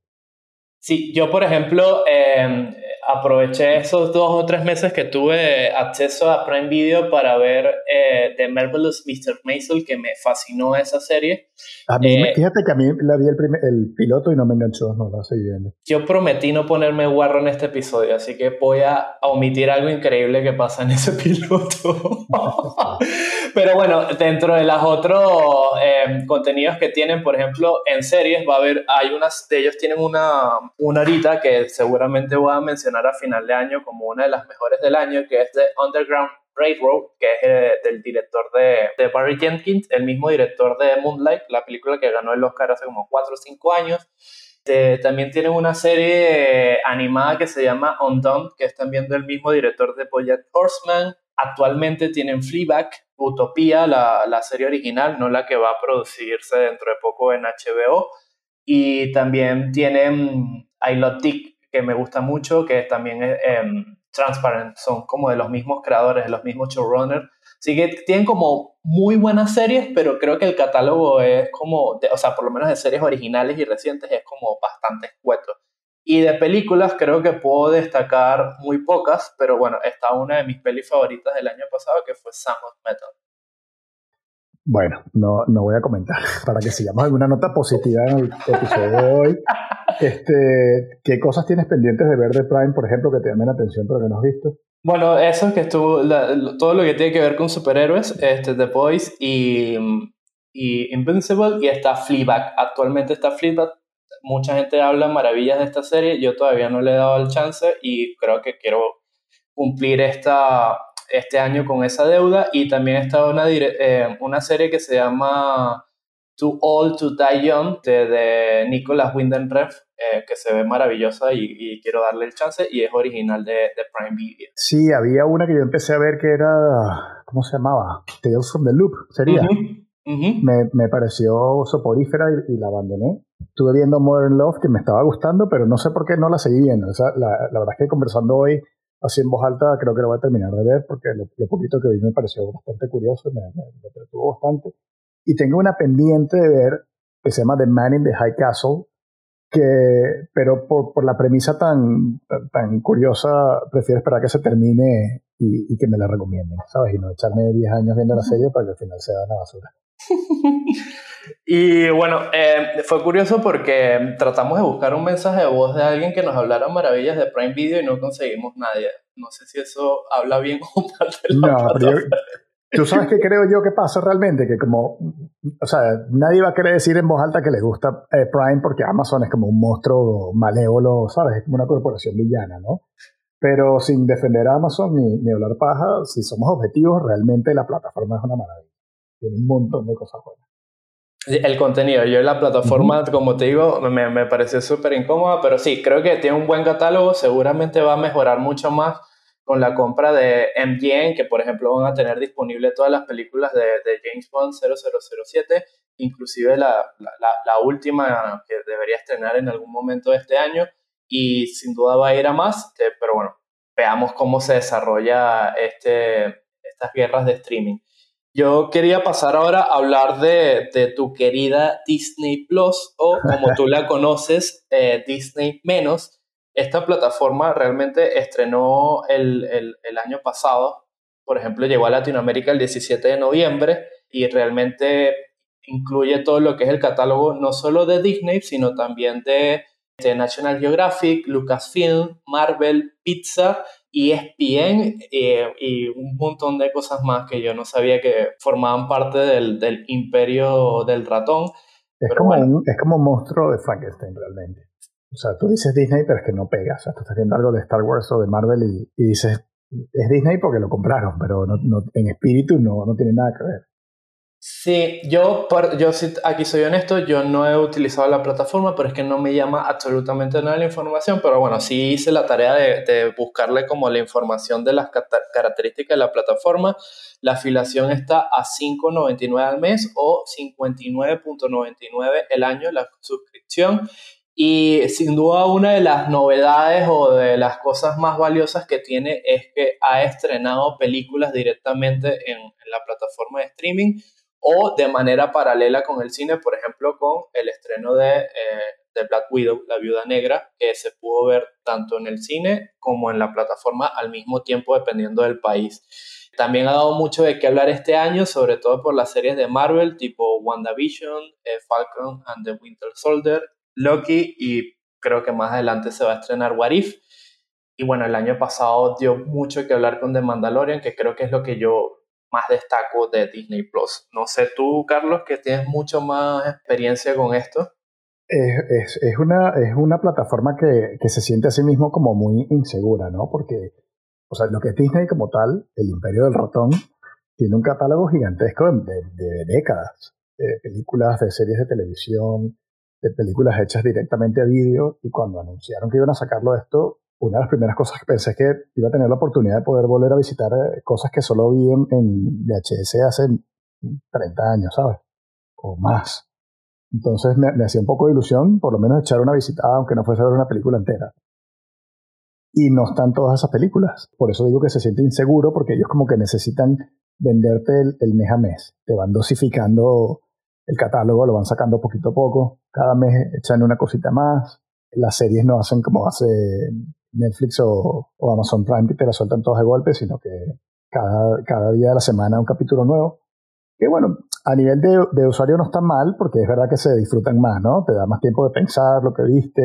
Sí, yo por ejemplo, eh, aproveché esos dos o tres meses que tuve acceso a Prime Video para ver eh, The Marvelous Mr. Maisel, que me fascinó esa serie. A mí, eh, fíjate que a mí la vi el, el piloto y no me enganchó, no la seguí viendo. Yo prometí no ponerme guarro en este episodio, así que voy a omitir algo increíble que pasa en ese piloto. Pero bueno, dentro de los otros eh, contenidos que tienen, por ejemplo, en series, va a haber, hay unas de ellos tienen una, una horita que seguramente voy a mencionar a final de año como una de las mejores del año, que es de Underground Railroad, que es eh, del director de, de, Barry Jenkins, el mismo director de Moonlight, la película que ganó el Oscar hace como 4 o 5 años. Eh, también tienen una serie animada que se llama Undone, que es también del mismo director de Bojack Horseman. Actualmente tienen Fleabag, Utopía, la, la serie original, no la que va a producirse dentro de poco en HBO. Y también tienen I Love Dick, que me gusta mucho, que también es em, Transparent, son como de los mismos creadores, de los mismos showrunners. Así que tienen como muy buenas series, pero creo que el catálogo es como, o sea, por lo menos de series originales y recientes es como bastante escueto. Y de películas creo que puedo destacar muy pocas, pero bueno, está una de mis pelis favoritas del año pasado que fue Sound of Metal. Bueno, no, no voy a comentar. Para que sigamos alguna nota positiva en el episodio de hoy. Este, ¿Qué cosas tienes pendientes de ver de Prime, por ejemplo, que te llamen la atención pero que no has visto? Bueno, eso es que estuvo, todo lo que tiene que ver con superhéroes, este, The Boys y, y Invincible, y está Fleabag. Actualmente está Fleabag. Mucha gente habla maravillas de esta serie, yo todavía no le he dado el chance y creo que quiero cumplir esta, este año con esa deuda y también está una, eh, una serie que se llama Too Old to Die Young de, de Nicholas Winden eh, que se ve maravillosa y, quiero darle el chance y es original de, de, Prime Video. Sí, había una que yo empecé a ver que era, ¿cómo se llamaba? Tales from the Loop, sería. Me, me, pareció soporífera y, la abandoné. Estuve viendo Modern Love que me estaba gustando, pero no sé por qué no la seguí viendo. O sea, la, la verdad es que conversando hoy así en voz alta creo que lo voy a terminar de ver porque lo, poquito que vi me pareció bastante curioso, me, me, me entretuvo bastante. Y tengo una pendiente de ver que se llama The Man in the High Castle, que, pero por, por la premisa tan, tan, curiosa, prefiero esperar que se termine y, y, que me la recomienden, ¿sabes? Y no echarme 10 años viendo la serie para que al final sea una basura. Y bueno, eh, fue curioso porque tratamos de buscar un mensaje de voz de alguien que nos hablara maravillas de Prime Video y no conseguimos nadie. No sé si eso habla bien o mal de la No, pero tú sabes que creo yo que pasa realmente, que como, o sea, nadie va a querer decir en voz alta que le gusta eh, Prime porque Amazon es como un monstruo malévolo, ¿sabes? Es como una corporación villana, ¿no? Pero sin defender a Amazon ni, ni hablar paja, si somos objetivos, realmente la plataforma es una maravilla. Tiene un montón de cosas buenas. El contenido, yo la plataforma, como te digo, me, me pareció súper incómoda, pero sí, creo que tiene un buen catálogo, seguramente va a mejorar mucho más con la compra de MGM, que por ejemplo van a tener disponible todas las películas de, de James Bond 0007, inclusive la, la, la, última que debería estrenar en algún momento de este año, y sin duda va a ir a más, pero bueno, veamos cómo se desarrolla este, estas guerras de streaming. Yo quería pasar ahora a hablar de, de tu querida Disney Plus o como tú la conoces, eh, Disney Menos. Esta plataforma realmente estrenó el, el, el, año pasado. Por ejemplo, llegó a Latinoamérica el 17 de noviembre y realmente incluye todo lo que es el catálogo no solo de Disney, sino también de, de National Geographic, Lucasfilm, Marvel, Pizza ESPN eh, y un montón de cosas más que yo no sabía que formaban parte del, del imperio del ratón. Es como, un, es como un monstruo de Frankenstein realmente. O sea, tú dices Disney, pero es que no pega. O sea, tú estás viendo algo de Star Wars o de Marvel y, y dices, es Disney porque lo compraron, pero no, no, en espíritu no, no tiene nada que ver. Sí, yo, yo aquí soy honesto, yo no he utilizado la plataforma, pero es que no me llama absolutamente nada la información, pero bueno, sí hice la tarea de, buscarle como la información de las características de la plataforma. La afiliación está a 5.99 al mes o 59.99 el año la suscripción. Y sin duda una de las novedades o de las cosas más valiosas que tiene es que ha estrenado películas directamente en, en la plataforma de streaming o de manera paralela con el cine, por ejemplo, con el estreno de, eh, de, Black Widow, La Viuda Negra, que se pudo ver tanto en el cine como en la plataforma al mismo tiempo, dependiendo del país. También ha dado mucho de qué hablar este año, sobre todo por las series de Marvel, tipo WandaVision, eh, Falcon and the Winter Soldier, Loki, y creo que más adelante se va a estrenar What If. Y bueno, el año pasado dio mucho que hablar con The Mandalorian, que creo que es lo que yo más destaco de Disney Plus. No sé tú, Carlos, que tienes mucho más experiencia con esto. Es, es, una, es una plataforma que, que, se siente a sí mismo como muy insegura, ¿no? Porque, o sea, lo que es Disney como tal, el imperio del ratón, tiene un catálogo gigantesco de, de, décadas, de películas, de series de televisión, de películas hechas directamente a vídeo, y cuando anunciaron que iban a sacarlo esto, una de las primeras cosas que pensé es que iba a tener la oportunidad de poder volver a visitar eh, cosas que solo vi en, VHS hace 30 años, ¿sabes? O más. Entonces me, hacía un poco de ilusión, por lo menos echar una visitada, aunque no fuese a ver una película entera. Y no están todas esas películas. Por eso digo que se siente inseguro, porque ellos como que necesitan venderte el, el mes a mes. Te van dosificando el catálogo, lo van sacando poquito a poco. Cada mes echan una cosita más. Las series no hacen como hace Netflix o, Amazon Prime que te la sueltan todas de golpe, sino que cada, cada día de la semana un capítulo nuevo. Que bueno, a nivel de, de, usuario no está mal, porque es verdad que se disfrutan más, ¿no? Te da más tiempo de pensar lo que viste,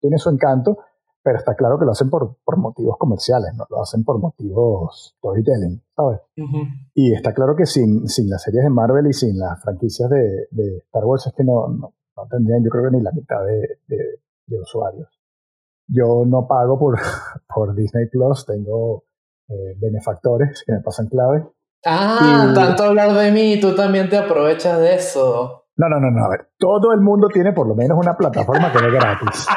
tiene su encanto, pero está claro que lo hacen por, por motivos comerciales, no lo hacen por motivos storytelling, ¿sabes? Y está claro que sin, sin las series de Marvel y sin las franquicias de, de Star Wars es que no, no, tendrían, yo creo que ni la mitad de, de usuarios. Yo no pago por, por Disney Plus, tengo eh, benefactores que me pasan clave. Ah, tanto hablar de mí, tú también te aprovechas de eso. No, no, no, no. A ver, todo el mundo tiene por lo menos una plataforma que es gratis.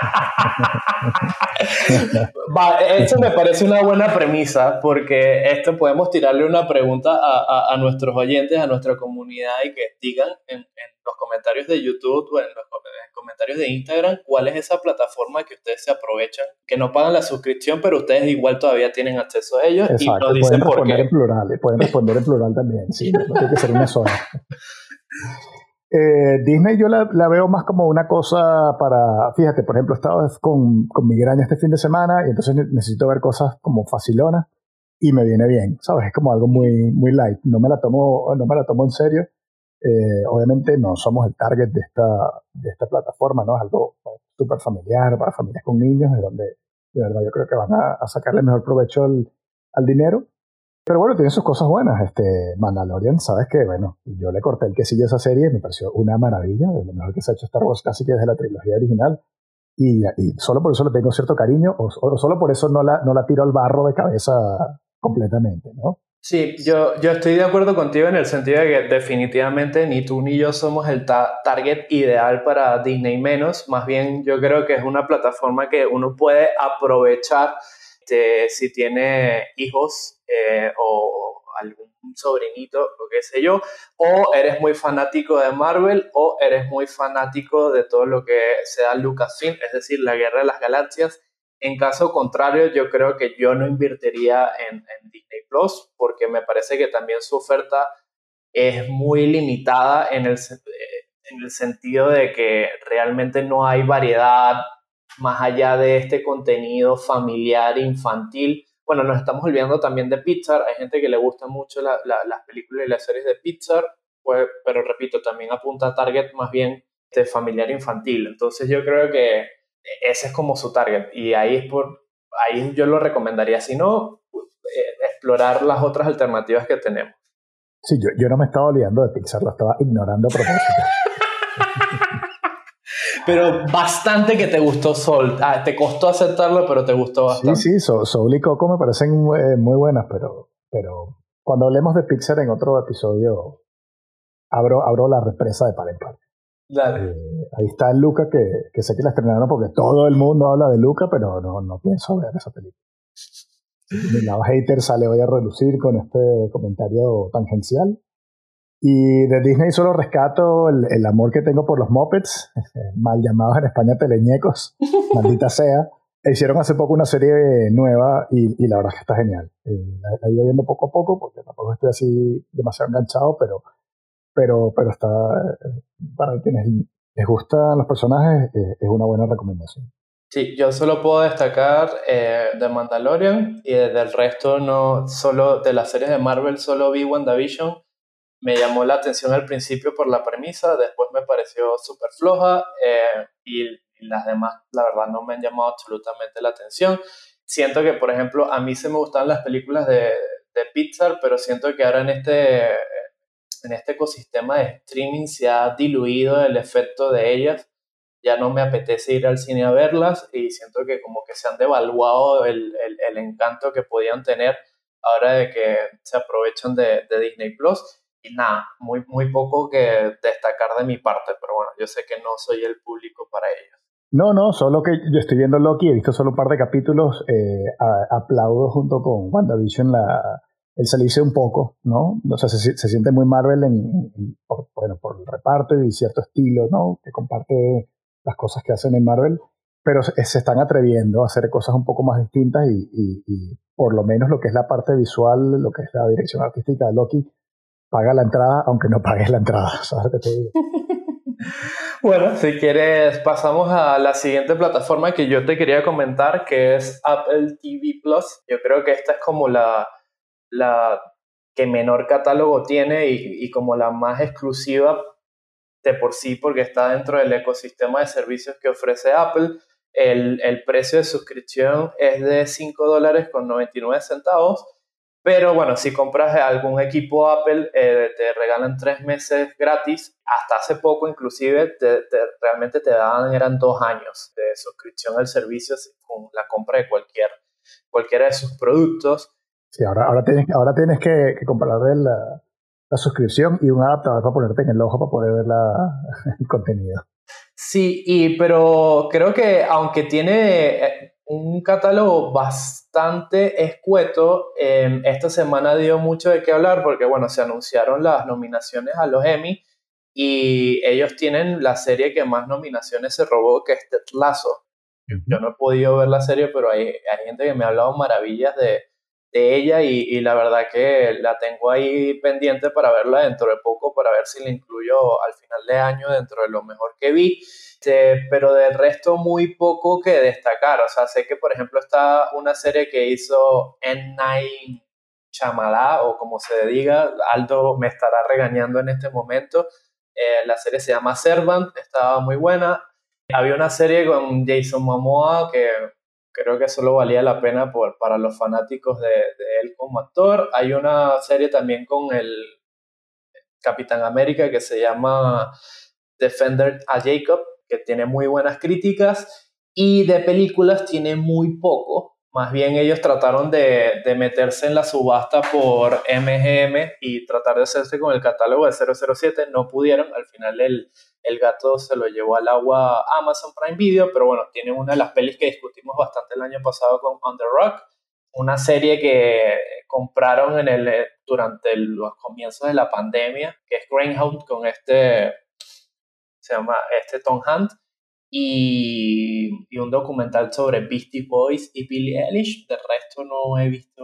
Va, esto me parece una buena premisa porque esto podemos tirarle una pregunta a, a, nuestros oyentes, a nuestra comunidad y que digan en, en los comentarios de YouTube o en los comentarios de Instagram cuál es esa plataforma que ustedes se aprovechan, que no pagan la suscripción, pero ustedes igual todavía tienen acceso a ellos y nos dicen pueden responder en plural, pueden responder en plural también, sí, no tiene que ser una sola. Eh, Disney yo la, la, veo más como una cosa para, fíjate, por ejemplo, he estado con, con migraña este fin de semana y entonces necesito ver cosas como facilonas y me viene bien, ¿sabes? Es como algo muy, muy light, no me la tomo, no me la tomo en serio. Eh, obviamente no somos el target de esta, de esta plataforma, ¿no? Es algo súper familiar para familias con niños, de donde de verdad yo creo que van a, a sacarle mejor provecho al, al dinero pero bueno, tiene sus cosas buenas. Este Mandalorian, sabes que, bueno, yo le corté el quesillo a esa serie, me pareció una maravilla, de lo mejor que se ha hecho Star Wars casi que desde la trilogía original. Y, y solo por eso le tengo cierto cariño, o, solo por eso no la, no la tiro al barro de cabeza completamente, ¿no? Sí, yo, yo estoy de acuerdo contigo en el sentido de que definitivamente ni tú ni yo somos el target ideal para Disney menos, más bien yo creo que es una plataforma que uno puede aprovechar este, si tiene hijos eh, o algún sobrinito o qué sé yo, o eres muy fanático de Marvel o eres muy fanático de todo lo que sea Lucasfilm, es decir, la Guerra de las Galaxias. En caso contrario, yo creo que yo no invertiría en, Disney Plus porque me parece que también su oferta es muy limitada en el, eh, en el sentido de que realmente no hay variedad, más allá de este contenido familiar infantil. Bueno, nos estamos olvidando también de Pixar. Hay gente que le gusta mucho las películas y las series de Pixar, pues, pero repito, también apunta a target más bien de familiar infantil. Entonces yo creo que ese es como su target y ahí es por ahí yo lo recomendaría. Si no, eh, explorar las otras alternativas que tenemos. Sí, yo, yo no me estaba olvidando de Pixar, lo estaba ignorando a propósito. pero bastante que te gustó Soul. Ah, te costó aceptarlo, pero te gustó bastante. Sí, sí, Soul, y Coco me parecen muy, buenas, pero, pero cuando hablemos de Pixar en otro episodio abro, abro la represa de par en par. Eh, ahí está Luca, que, que, sé que la estrenaron porque todo el mundo habla de Luca, pero no, no pienso ver esa película. Mi lado hater sale hoy a relucir con este comentario tangencial. Y de Disney solo rescato el, el amor que tengo por los Muppets, mal llamados en España teleñecos, maldita sea. Hicieron hace poco una serie nueva y, y la verdad es que está genial. Eh, la, he ido viendo poco a poco porque tampoco estoy así demasiado enganchado, pero, pero, pero está, eh, para quienes les gustan los personajes, eh, es una buena recomendación. Sí, yo solo puedo destacar eh, The Mandalorian y del resto no, solo de las series de Marvel solo vi WandaVision. Me llamó la atención al principio por la premisa, después me pareció súper floja eh, y, las demás, la verdad, no me han llamado absolutamente la atención. Siento que, por ejemplo, a mí se me gustan las películas de, de Pixar, pero siento que ahora en este, en este ecosistema de streaming se ha diluido el efecto de ellas ya no me apetece ir al cine a verlas y siento que como que se han devaluado el, el, encanto que podían tener ahora de que se aprovechan de, Disney Plus. Y nada, muy, muy poco que destacar de mi parte, pero bueno, yo sé que no soy el público para ellos. No, no, solo que yo estoy viendo Loki, he visto solo un par de capítulos, eh, aplaudo junto con WandaVision la, el salirse un poco, ¿no? O sea, se, se siente muy Marvel en, bueno, por el reparto y cierto estilo, ¿no? Que comparte las cosas que hacen en Marvel, pero se, están atreviendo a hacer cosas un poco más distintas y, por lo menos lo que es la parte visual, lo que es la dirección artística de Loki, paga la entrada aunque no pagues la entrada, ¿sabes qué te digo? bueno, si quieres pasamos a la siguiente plataforma que yo te quería comentar, que es Apple TV Plus. Yo creo que esta es como la, la que menor catálogo tiene y, y como la más exclusiva de por sí porque está dentro del ecosistema de servicios que ofrece Apple. El, el precio de suscripción es de 5 dólares con 99 centavos, pero bueno, si compras algún equipo Apple, eh, te regalan tres meses gratis. Hasta hace poco, inclusive, te, realmente te daban, eran dos años de suscripción al servicio con la compra de cualquier, cualquiera de sus productos. Sí, ahora, ahora tienes, ahora tienes que, que comprar el, la suscripción y un adaptador para ponerte en el ojo para poder ver el contenido. Sí, y, pero creo que aunque tiene eh, un catálogo bastante escueto, em, esta semana dio mucho de qué hablar porque, bueno, se anunciaron las nominaciones a los Emmy y ellos tienen la serie que más nominaciones se robó, que es Ted Lasso. Yo no he podido ver la serie, pero hay, hay gente que me ha hablado maravillas de, de ella y, la verdad que la tengo ahí pendiente para verla dentro de poco, para ver si la incluyo al final de año dentro de lo mejor que vi. Pero del resto muy poco que destacar. O sea, sé que por ejemplo está una serie que hizo N9 Chamalá o como se diga, Aldo me estará regañando en este momento. Eh, la serie se llama Servant, estaba muy buena. Había una serie con Jason Momoa que creo que solo valía la pena por, para los fanáticos de, él como actor. Hay una serie también con el Capitán América que se llama Defender a Jacob, que tiene muy buenas críticas, y de películas tiene muy poco. Más bien ellos trataron de, de, meterse en la subasta por MGM y tratar de hacerse con el catálogo de 007. No pudieron. Al final el, el gato se lo llevó al agua Amazon Prime Video, pero bueno, tiene una de las pelis que discutimos bastante el año pasado con On the Rock, una serie que compraron en el, durante los comienzos de la pandemia, que es Greyhound con este, se llama este Tom Hunt y, un documental sobre Beastie Boys y Billie Eilish. De resto no he visto...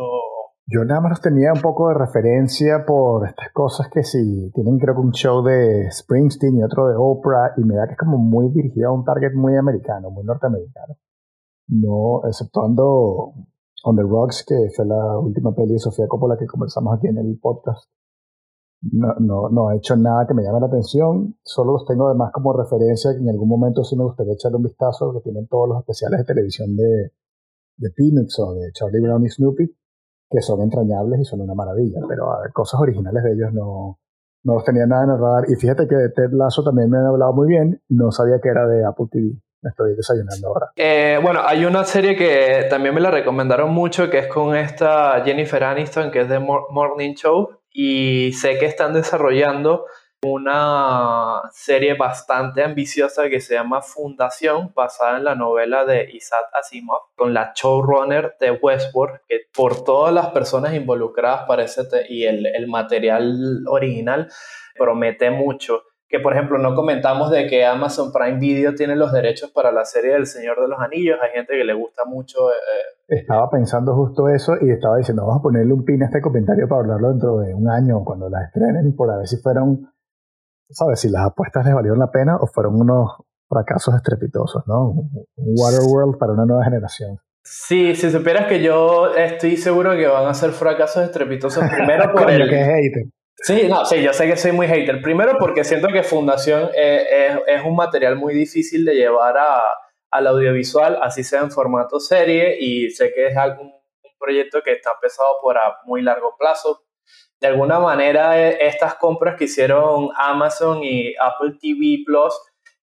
Yo nada más tenía un poco de referencia por estas cosas que si tienen creo que un show de Springsteen y otro de Oprah y me da que es como muy dirigido a un target muy americano, muy norteamericano. No, exceptuando On the Rocks, que fue la última peli de Sofía Coppola que conversamos aquí en el podcast no, no, no ha hecho nada que me llame la atención, solo los tengo además como referencia que en algún momento sí me gustaría echarle un vistazo, que tienen todos los especiales de televisión de, de Peanuts o de Charlie Brown y Snoopy, que son entrañables y son una maravilla, pero a ver, cosas originales de ellos no, no los tenía nada en el radar. Y fíjate que de Ted Lasso también me han hablado muy bien, no sabía que era de Apple TV. Me estoy desayunando ahora. Eh, bueno, hay una serie que también me la recomendaron mucho, que es con esta Jennifer Aniston, que es de Morning Show, y sé que están desarrollando una serie bastante ambiciosa que se llama Fundación, basada en la novela de Isaac Asimov, con la showrunner de Westworld, que por todas las personas involucradas parece y el, el material original promete mucho que por ejemplo no comentamos de que Amazon Prime Video tiene los derechos para la serie del Señor de los Anillos, hay gente que le gusta mucho. Eh, estaba pensando justo eso y estaba diciendo, vamos a ponerle un pin a este comentario para hablarlo dentro de un año cuando la estrenen, por a ver si fueron, ¿sabes? Si las apuestas les valieron la pena o fueron unos fracasos estrepitosos, ¿no? Un Waterworld para una nueva generación. Sí, si supieras que yo estoy seguro que van a ser fracasos estrepitosos primero por el... que. Sí, no, sí, yo sé que soy muy hater. Primero porque siento que Fundación es, es, un material muy difícil de llevar a, al audiovisual, así sea en formato serie, y sé que es algún, un proyecto que está pensado por a muy largo plazo. De alguna manera, e, estas compras que hicieron Amazon y Apple TV Plus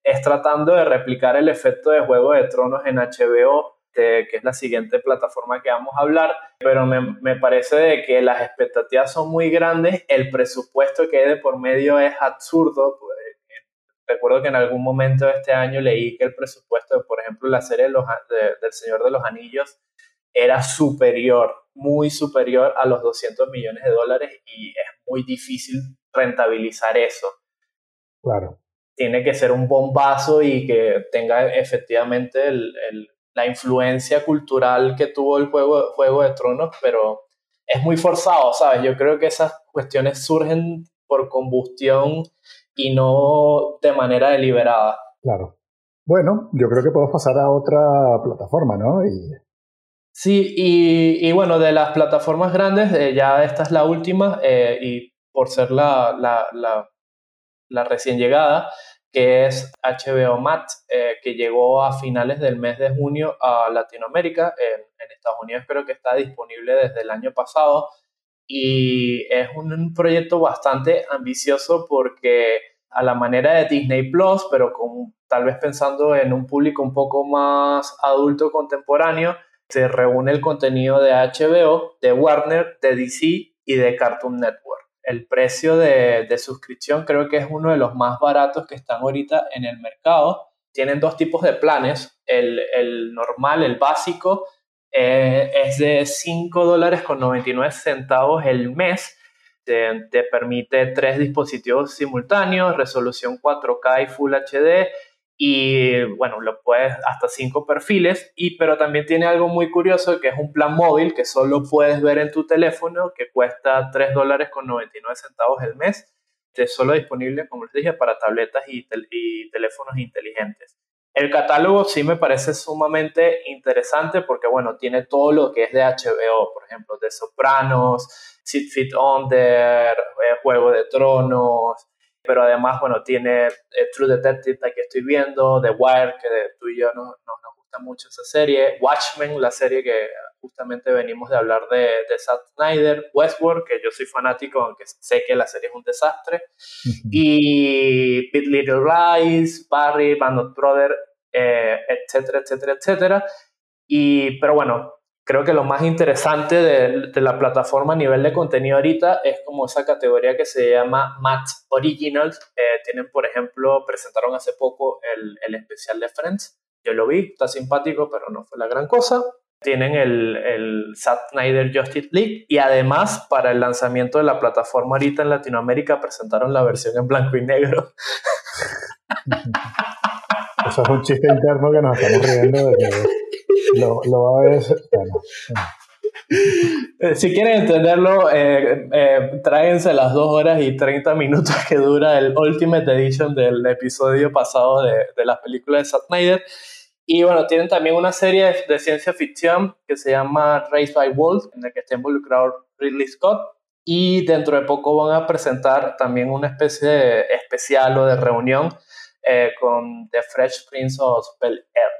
es tratando de replicar el efecto de Juego de Tronos en HBO que es la siguiente plataforma que vamos a hablar, pero me, me, parece de que las expectativas son muy grandes, el presupuesto que hay de por medio es absurdo. Pues, recuerdo que en algún momento de este año leí que el presupuesto de, por ejemplo, la serie los, del Señor de los Anillos era superior, muy superior a los 200 millones de dólares y es muy difícil rentabilizar eso. Claro. Tiene que ser un bombazo y que tenga efectivamente el, el la influencia cultural que tuvo el juego, juego de Tronos, pero es muy forzado, ¿sabes? Yo creo que esas cuestiones surgen por combustión y no de manera deliberada. Claro. Bueno, yo creo que podemos pasar a otra plataforma, ¿no? Y... Sí, y, bueno, de las plataformas grandes, eh, ya esta es la última, eh, y por ser la, la, la, la recién llegada, que es HBO Max, eh, que llegó a finales del mes de junio a Latinoamérica. En, Estados Unidos creo que está disponible desde el año pasado y es un, proyecto bastante ambicioso porque a la manera de Disney Plus, pero con, tal vez pensando en un público un poco más adulto contemporáneo, se reúne el contenido de HBO, de Warner, de DC y de Cartoon Network el precio de, suscripción creo que es uno de los más baratos que están ahorita en el mercado. Tienen dos tipos de planes. El, normal, el básico, eh, es de 5 dólares con 99 centavos el mes. Te, te, permite tres dispositivos simultáneos, resolución 4K y Full HD y bueno, lo puedes hasta cinco perfiles, y, pero también tiene algo muy curioso que es un plan móvil que solo puedes ver en tu teléfono que cuesta 3 dólares con 99 centavos el mes, es solo disponible, como les dije, para tabletas y, y teléfonos inteligentes. El catálogo sí me parece sumamente interesante porque, bueno, tiene todo lo que es de HBO, por ejemplo, de Sopranos, Sit Fit Under, eh, Juego de Tronos, pero además, bueno, tiene eh, True Detective, que estoy viendo, The Wire, que tú y yo nos, nos, gusta mucho esa serie, Watchmen, la serie que justamente venimos de hablar de, de Zack Snyder, Westworld, que yo soy fanático, aunque sé que la serie es un desastre, y Big Little Lies, Barry, Band of Brothers, eh, etcétera, etcétera, etcétera. Y, pero bueno, creo que lo más interesante de, la plataforma a nivel de contenido ahorita es como esa categoría que se llama Match Originals. Eh, tienen, por ejemplo, presentaron hace poco el, el, especial de Friends. Yo lo vi, está simpático, pero no fue la gran cosa. Tienen el, el Zack Snyder Justice League y además para el lanzamiento de la plataforma ahorita en Latinoamérica presentaron la versión en blanco y negro. Eso es un chiste interno que nos estamos riendo de que lo, lo a ver. Eh, si quieren entenderlo, eh, eh, tráiganse las 2 horas y 30 minutos que dura el Ultimate Edition del episodio pasado de, de las películas de Zack Snyder. Y bueno, tienen también una serie de, ciencia ficción que se llama Race by Wolves, en la que está involucrado Ridley Scott. Y dentro de poco van a presentar también una especie de especial o de reunión eh, con The Fresh Prince of Bel Air.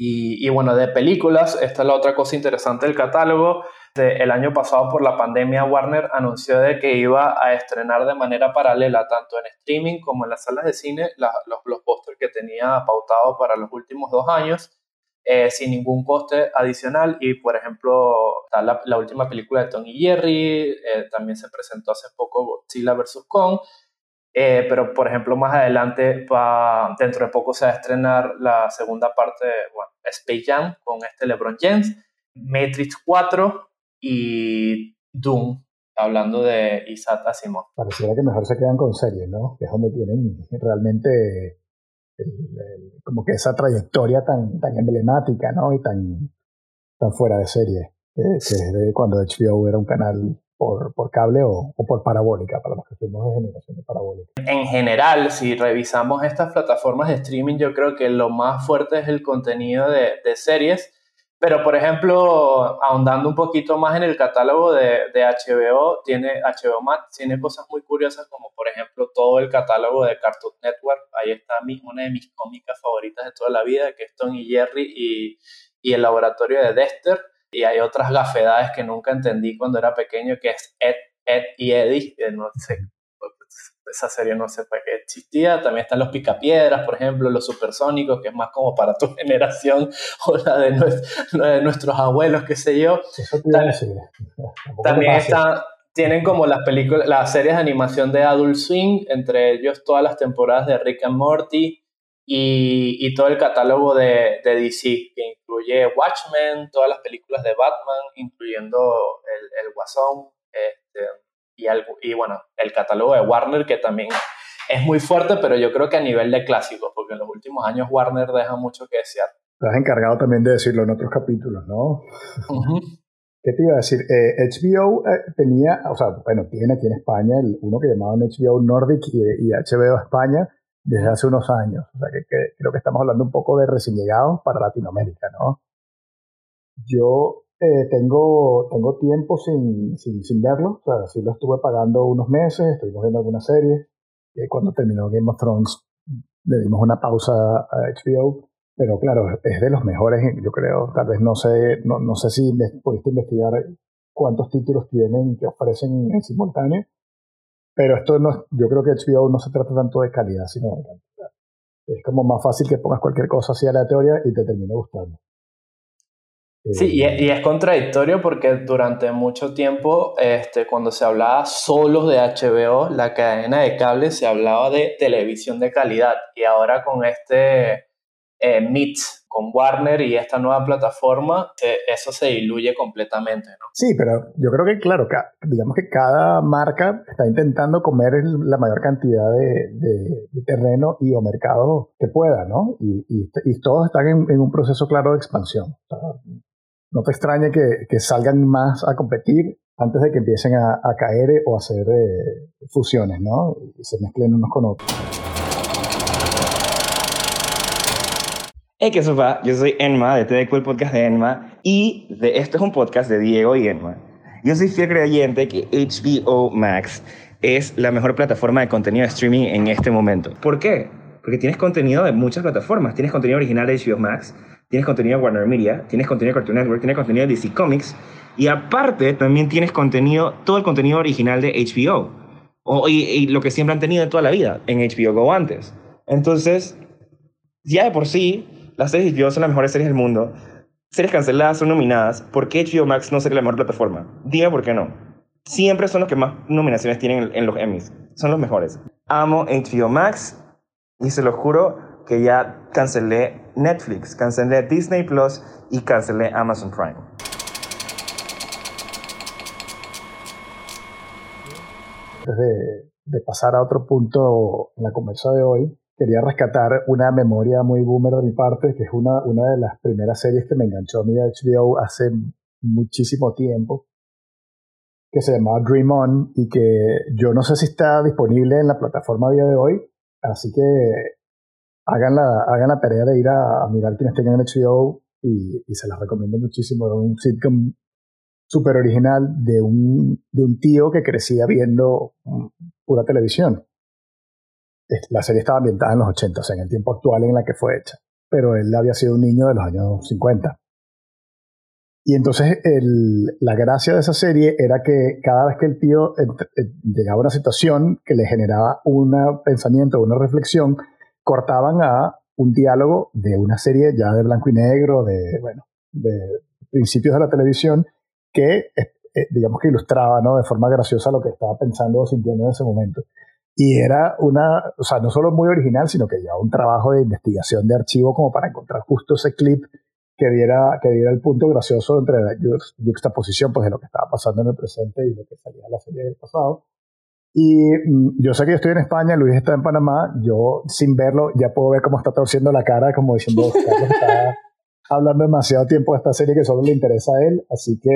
Y, bueno, de películas, esta es la otra cosa interesante del catálogo. el año pasado, por la pandemia, Warner anunció de que iba a estrenar de manera paralela, tanto en streaming como en las salas de cine, los blockbusters que tenía pautado para los últimos dos años, eh, sin ningún coste adicional. Y, por ejemplo, está la, última película de Tony Jerry, eh, también se presentó hace poco Godzilla vs. Kong. Eh, pero, por ejemplo, más adelante, va, dentro de poco se va a estrenar la segunda parte de bueno, Space Jam con este LeBron James, Matrix 4 y Doom, hablando de Isaac Asimov. Pareciera que mejor se quedan con series, ¿no? Que es donde tienen realmente como que esa trayectoria tan, tan emblemática, ¿no? Y tan, tan fuera de serie, que, es de cuando HBO era un canal por, por cable o, o, por parabólica, para los que fuimos de generación de parabólica. En general, si revisamos estas plataformas de streaming, yo creo que lo más fuerte es el contenido de, de series pero, por ejemplo, ahondando un poquito más en el catálogo de, de, HBO, tiene, HBO Max tiene cosas muy curiosas como, por ejemplo, todo el catálogo de Cartoon Network. Ahí está mi, una de mis cómicas favoritas de toda la vida, que es Tony y Jerry y, y el laboratorio de Dexter. Y hay otras gafedades que nunca entendí cuando era pequeño, que es Ed, Ed y Eddie. No sé esa serie no sé para qué existía. También están los Picapiedras, por ejemplo, los Supersónicos, que es más como para tu generación o la de, de nuestros abuelos, qué sé yo. También, están, tienen como las películas, las series de animación de Adult Swing, entre ellos todas las temporadas de Rick and Morty y, y todo el catálogo de, de, DC, que incluye Watchmen, todas las películas de Batman, incluyendo el, el Guasón. Este, y, y bueno, el catálogo de Warner que también es muy fuerte, pero yo creo que a nivel de clásicos, porque en los últimos años Warner deja mucho que desear. Te has encargado también de decirlo en otros capítulos, ¿no? ¿Qué te iba a decir? HBO eh, eh, tenía, o sea, bueno, tiene aquí en España el, uno que llamaban HBO Nordic y, HBO España desde hace unos años. O sea, que, que, creo que estamos hablando un poco de recién llegados para Latinoamérica, ¿no? Yo eh, tengo, tengo tiempo sin, sin, sin, verlo, o sea, sí lo estuve pagando unos meses, estuvimos viendo algunas series. Y cuando terminó Game of Thrones le dimos una pausa a HBO, pero claro, es de los mejores, yo creo. Tal vez no sé, no, no sé si pudiste investigar cuántos títulos tienen que ofrecen en simultáneo, pero esto no, yo creo que HBO no se trata tanto de calidad, sino de cantidad. Es como más fácil que pongas cualquier cosa así a la teoría y te termine gustando. Sí, y, es contradictorio porque durante mucho tiempo, este, cuando se hablaba solo de HBO, la cadena de cable se hablaba de televisión de calidad. Y ahora con este eh, Mix, con Warner y esta nueva plataforma, eh, eso se diluye completamente. ¿no? Sí, pero yo creo que, claro, digamos que cada marca está intentando comer la mayor cantidad de, de, terreno y o mercado que pueda, ¿no? Y, y, todos están en, en, un proceso claro de expansión no te extrañe que, salgan más a competir antes de que empiecen a, caer o a hacer eh, fusiones, ¿no? Y se mezclen unos con otros. Hey, ¿qué va? Yo soy Enma de TDQ, el podcast de Enma, y de, esto es un podcast de Diego y Enma. Yo soy fiel creyente que HBO Max es la mejor plataforma de contenido de streaming en este momento. ¿Por qué? Porque tienes contenido de muchas plataformas. Tienes contenido original de HBO Max, tienes contenido de Warner Media, tienes contenido de Cartoon Network, tienes contenido de DC Comics y aparte también tienes contenido, todo el contenido original de HBO o, y, lo que siempre han tenido de toda la vida en HBO Go antes. Entonces, ya de por sí, las series HBO son las mejores series del mundo. Series canceladas son nominadas. ¿Por qué HBO Max no sería la mejor plataforma? Dime por qué no. Siempre son los que más nominaciones tienen en, los Emmys. Son los mejores. Amo HBO Max y se lo juro que ya cancelé Netflix, cancelé Disney Plus y cancelé Amazon Prime. Antes de, pasar a otro punto en la conversa de hoy, quería rescatar una memoria muy boomer de mi parte, que es una, una de las primeras series que me enganchó a mí de HBO hace muchísimo tiempo, que se llamaba Dream On y que yo no sé si está disponible en la plataforma a día de hoy, así que hagan la, hagan la tarea de ir a, mirar quienes tengan HBO y, se las recomiendo muchísimo. Es un sitcom súper original de un, de un tío que crecía viendo pura televisión. La serie estaba ambientada en los 80, o sea, en el tiempo actual en la que fue hecha. Pero él había sido un niño de los años 50. Y entonces la gracia de esa serie era que cada vez que el tío llegaba a una situación que le generaba un pensamiento, una reflexión, cortaban a un diálogo de una serie ya de blanco y negro, de, bueno, de principios de la televisión, que eh, digamos que ilustraba ¿no? de forma graciosa lo que estaba pensando o sintiendo en ese momento. Y era una, o sea, no solo muy original, sino que llevaba un trabajo de investigación de archivo como para encontrar justo ese clip que diera, que diera el punto gracioso entre la juxtaposición pues, de lo que estaba pasando en el presente y lo que salía en la serie del pasado. Y mm, yo sé que yo estoy en España, Luis está en Panamá, yo sin verlo ya puedo ver cómo está torciendo la cara, como diciendo, está hablando demasiado tiempo de esta serie que solo le interesa a él, así que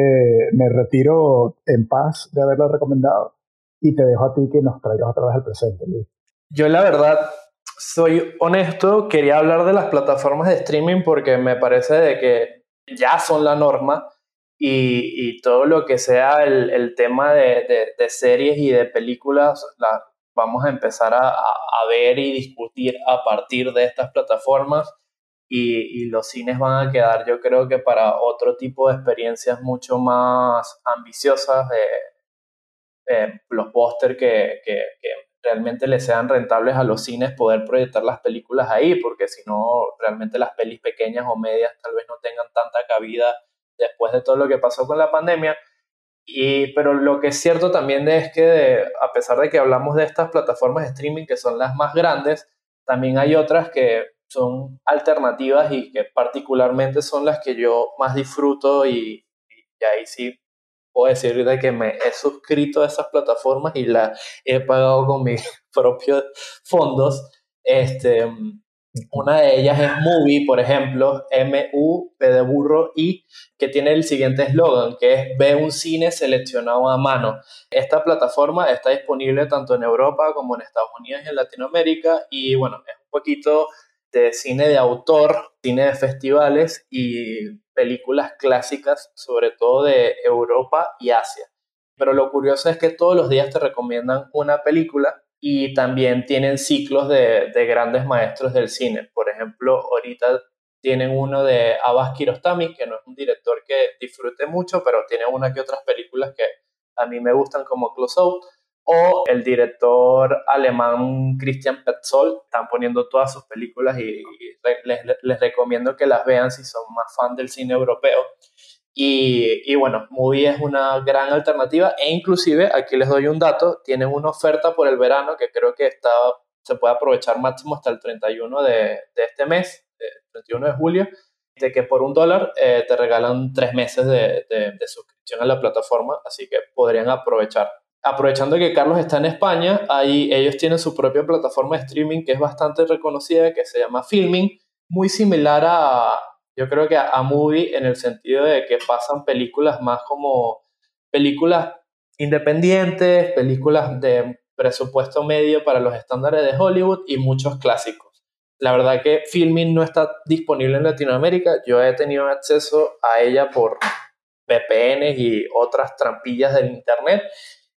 me retiro en paz de haberlo recomendado y te dejo a ti que nos traigas otra vez al presente, Luis. Yo la verdad soy honesto, quería hablar de las plataformas de streaming porque me parece de que ya son la norma y, todo lo que sea el, tema de, series y de películas la, vamos a empezar a, ver y discutir a partir de estas plataformas y, los cines van a quedar yo creo que para otro tipo de experiencias mucho más ambiciosas de los póster que, que, realmente le sean rentables a los cines poder proyectar las películas ahí, porque si no, realmente las pelis pequeñas o medias tal vez no tengan tanta cabida después de todo lo que pasó con la pandemia. Y, pero lo que es cierto también es que a pesar de que hablamos de estas plataformas de streaming que son las más grandes, también hay otras que son alternativas y que particularmente son las que yo más disfruto y, y ahí sí puedo decir de que me he suscrito a esas plataformas y las he pagado con mis propios fondos. Este, una de ellas es Movie, por ejemplo, M-U-P de burro y que tiene el siguiente eslogan, que es Ve un cine seleccionado a mano. Esta plataforma está disponible tanto en Europa como en Estados Unidos y en Latinoamérica y bueno, es un poquito de cine de autor, cine de festivales y películas clásicas, sobre todo de Europa y Asia. Pero lo curioso es que todos los días te recomiendan una película y también tienen ciclos de, grandes maestros del cine. Por ejemplo, ahorita tienen uno de Abbas Kiarostami, que no es un director que disfrute mucho, pero tiene una que otras películas que a mí me gustan como Close Out o el director alemán Christian Petzold. Están poniendo todas sus películas y, les, recomiendo que las vean si son más fan del cine europeo. Y, y, bueno, Movie es una gran alternativa e inclusive, aquí les doy un dato, tienen una oferta por el verano que creo que está, se puede aprovechar máximo hasta el 31 de, de este mes, el 31 de julio, de que por un dólar eh, te regalan tres meses de, de, de suscripción a la plataforma, así que podrían aprovechar aprovechando que Carlos está en España, ahí ellos tienen su propia plataforma de streaming que es bastante reconocida, que se llama Filming, muy similar a, yo creo que a, Movie en el sentido de que pasan películas más como películas independientes, películas de presupuesto medio para los estándares de Hollywood y muchos clásicos. La verdad que Filming no está disponible en Latinoamérica, yo he tenido acceso a ella por VPNs y otras trampillas del Internet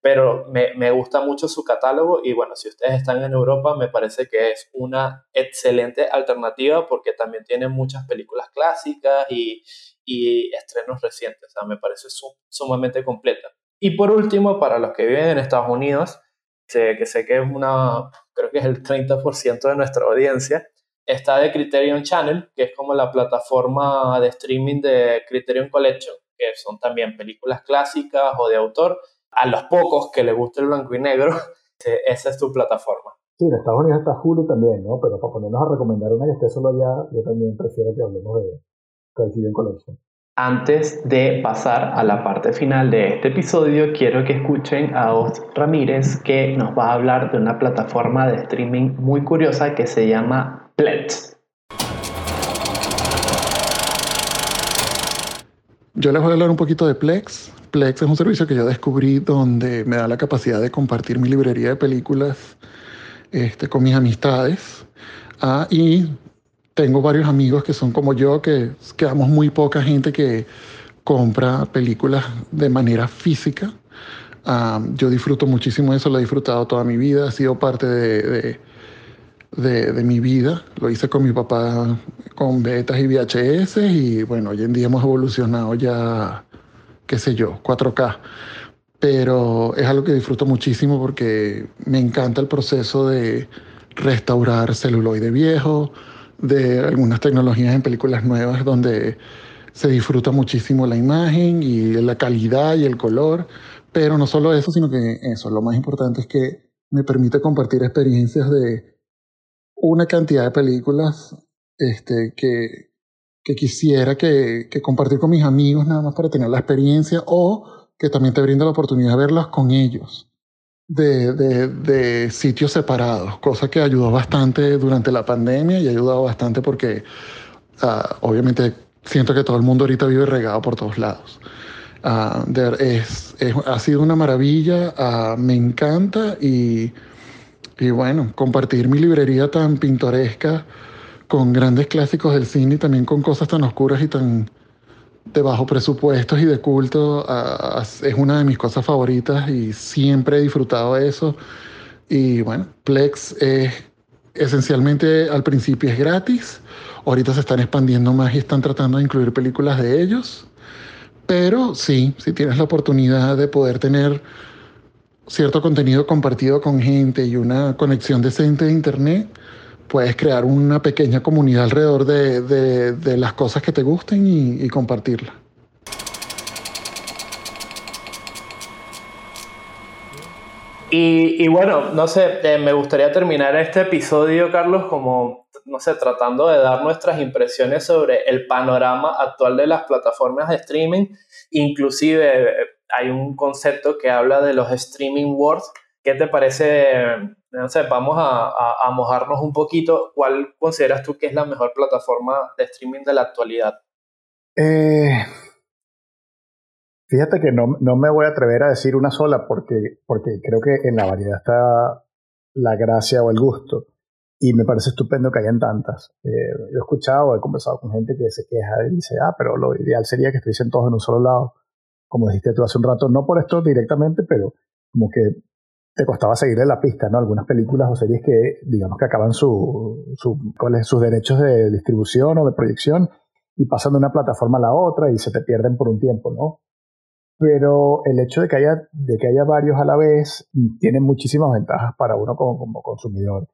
pero me, me, gusta mucho su catálogo y bueno, si ustedes están en Europa me parece que es una excelente alternativa porque también tiene muchas películas clásicas y, y estrenos recientes, o sea, me parece sumamente completa. Y por último, para los que viven en Estados Unidos, sé, que sé que es una, creo que es el 30% de nuestra audiencia, está de Criterion Channel, que es como la plataforma de streaming de Criterion Collection, que son también películas clásicas o de autor, a los pocos que les guste el blanco y negro, esa es tu plataforma. Sí, en Estados Unidos está Hulu también, ¿no? Pero para ponernos a recomendar una que esté solo allá, yo también prefiero que hablemos de Criterion Collection. Antes de pasar a la parte final de este episodio, quiero que escuchen a Oz Ramírez que nos va a hablar de una plataforma de streaming muy curiosa que se llama Plex. Yo les voy a hablar un poquito de Plex. Plex es un servicio que yo descubrí donde me da la capacidad de compartir mi librería de películas este, con mis amistades. Ah, y tengo varios amigos que son como yo, que quedamos muy poca gente que compra películas de manera física. Ah, yo disfruto muchísimo eso, lo he disfrutado toda mi vida, ha sido parte de, de, de, mi vida. Lo hice con mi papá con betas y VHS y bueno, hoy en día hemos evolucionado ya qué sé yo, 4K. Pero es algo que disfruto muchísimo porque me encanta el proceso de restaurar celuloide viejo, de algunas tecnologías en películas nuevas donde se disfruta muchísimo la imagen y la calidad y el color. Pero no solo eso, sino que eso, lo más importante es que me permite compartir experiencias de una cantidad de películas este, que, que quisiera que, que compartir con mis amigos nada más para tener la experiencia o que también te brinda la oportunidad de verlas con ellos de, de, de, sitios separados, cosa que ayudó bastante durante la pandemia y ha ayudado bastante porque uh, obviamente siento que todo el mundo ahorita vive regado por todos lados. Uh, es, es, ha sido una maravilla, uh, me encanta y, y bueno, compartir mi librería tan pintoresca con grandes clásicos del cine y también con cosas tan oscuras y tan de bajo presupuestos y de culto es una de mis cosas favoritas y siempre he disfrutado de eso. Y bueno, Plex es esencialmente al principio es gratis, ahorita se están expandiendo más y están tratando de incluir películas de ellos, pero sí, si tienes la oportunidad de poder tener cierto contenido compartido con gente y una conexión decente de internet, puedes crear una pequeña comunidad alrededor de, de, las cosas que te gusten y, y compartirla. Y, y, bueno, no sé, eh, me gustaría terminar este episodio, Carlos, como, no sé, tratando de dar nuestras impresiones sobre el panorama actual de las plataformas de streaming. Inclusive eh, hay un concepto que habla de los streaming wars. ¿Qué te parece no sé, vamos a, a, mojarnos un poquito. ¿Cuál consideras tú que es la mejor plataforma de streaming de la actualidad? Eh, fíjate que no, no, me voy a atrever a decir una sola porque, porque creo que en la variedad está la gracia o el gusto. Y me parece estupendo que hayan tantas. Eh, yo he escuchado, he conversado con gente que se queja y dice, ah, pero lo ideal sería que estuviesen todos en un solo lado. Como dijiste tú hace un rato, no por esto directamente, pero como que te costaba seguirle la pista, ¿no? Algunas películas o series que, digamos, que acaban su, su, sus derechos de distribución o de proyección y pasan de una plataforma a la otra y se te pierden por un tiempo, ¿no? Pero el hecho de que haya, de que haya varios a la vez tiene muchísimas ventajas para uno como, como consumidor.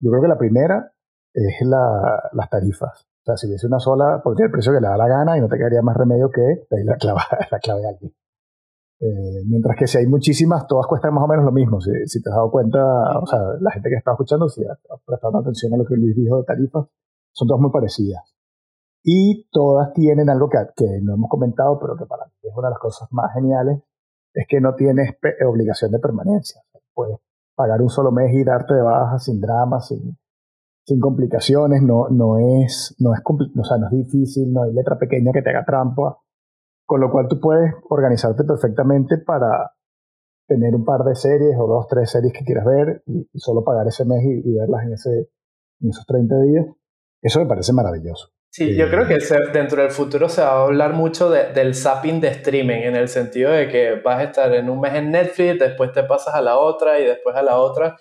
Yo creo que la primera es la, las tarifas. O sea, si hubiese una sola, podría el precio que le da la gana y no te quedaría más remedio que la clave, la clave a alguien. Eh, mientras que si hay muchísimas, todas cuestan más o menos lo mismo. Si, si, te has dado cuenta, o sea, la gente que está escuchando, si ha prestado atención a lo que Luis dijo de tarifas, son todas muy parecidas. Y todas tienen algo que, que no hemos comentado, pero que para mí es una de las cosas más geniales, es que no tienes obligación de permanencia. Puedes pagar un solo mes y darte de baja sin drama, sin, sin complicaciones, no, no, es, no, es o sea, no es difícil, no hay letra pequeña que te haga trampa con lo cual tú puedes organizarte perfectamente para tener un par de series o dos, tres series que quieras ver y, y solo pagar ese mes y, y, verlas en, ese, en esos 30 días. Eso me parece maravilloso. Sí, yo creo que dentro del futuro se va a hablar mucho de, del zapping de streaming, en el sentido de que vas a estar en un mes en Netflix, después te pasas a la otra y después a la otra,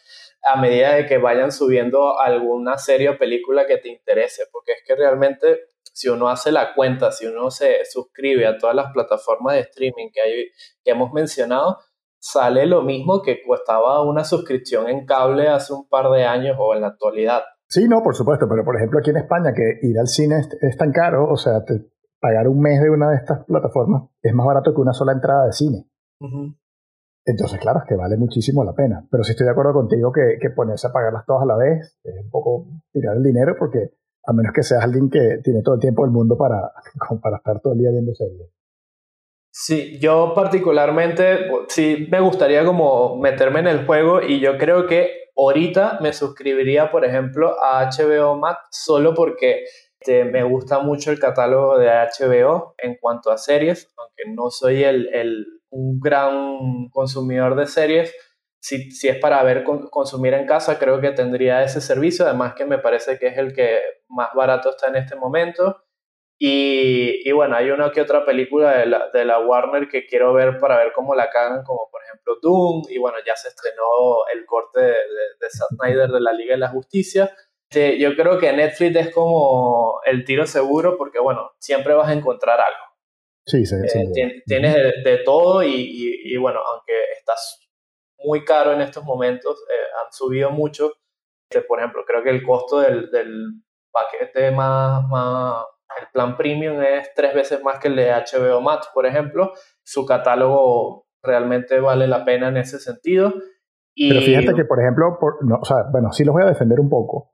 a medida de que vayan subiendo alguna serie o película que te interese, porque es que realmente si uno hace la cuenta, si uno se suscribe a todas las plataformas de streaming que, hay, que hemos mencionado, sale lo mismo que costaba una suscripción en cable hace un par de años o en la actualidad. Sí, no, por supuesto, pero por ejemplo aquí en España que ir al cine es, tan caro, o sea, pagar un mes de una de estas plataformas es más barato que una sola entrada de cine. Entonces, claro, es que vale muchísimo la pena. Pero sí estoy de acuerdo contigo que, que ponerse a pagarlas todas a la vez es un poco tirar el dinero porque a menos que seas alguien que tiene todo el tiempo del mundo para, para estar todo el día viendo series. Sí, yo particularmente, sí me gustaría como meterme en el juego y yo creo que ahorita me suscribiría, por ejemplo, a HBO Max solo porque este, me gusta mucho el catálogo de HBO en cuanto a series, aunque no soy el, el, un gran consumidor de series, si, si, es para ver consumir en casa, creo que tendría ese servicio, además que me parece que es el que más barato está en este momento. Y, y bueno, hay una que otra película de la, de la, Warner que quiero ver para ver cómo la cagan, como por ejemplo Doom, y bueno, ya se estrenó el corte de, de, de Zack Snyder de la Liga de la Justicia. yo creo que Netflix es como el tiro seguro porque bueno, siempre vas a encontrar algo. Sí, sí, sí. Eh, tienes de, de todo y, y, y, bueno, aunque estás muy caro en estos momentos, eh, han subido mucho. Este, por ejemplo, creo que el costo del, del paquete más, más, el plan premium es tres veces más que el de HBO Max, por ejemplo. Su catálogo realmente vale la pena en ese sentido. Pero fíjate que, por ejemplo, no, o sea, bueno, sí los voy a defender un poco.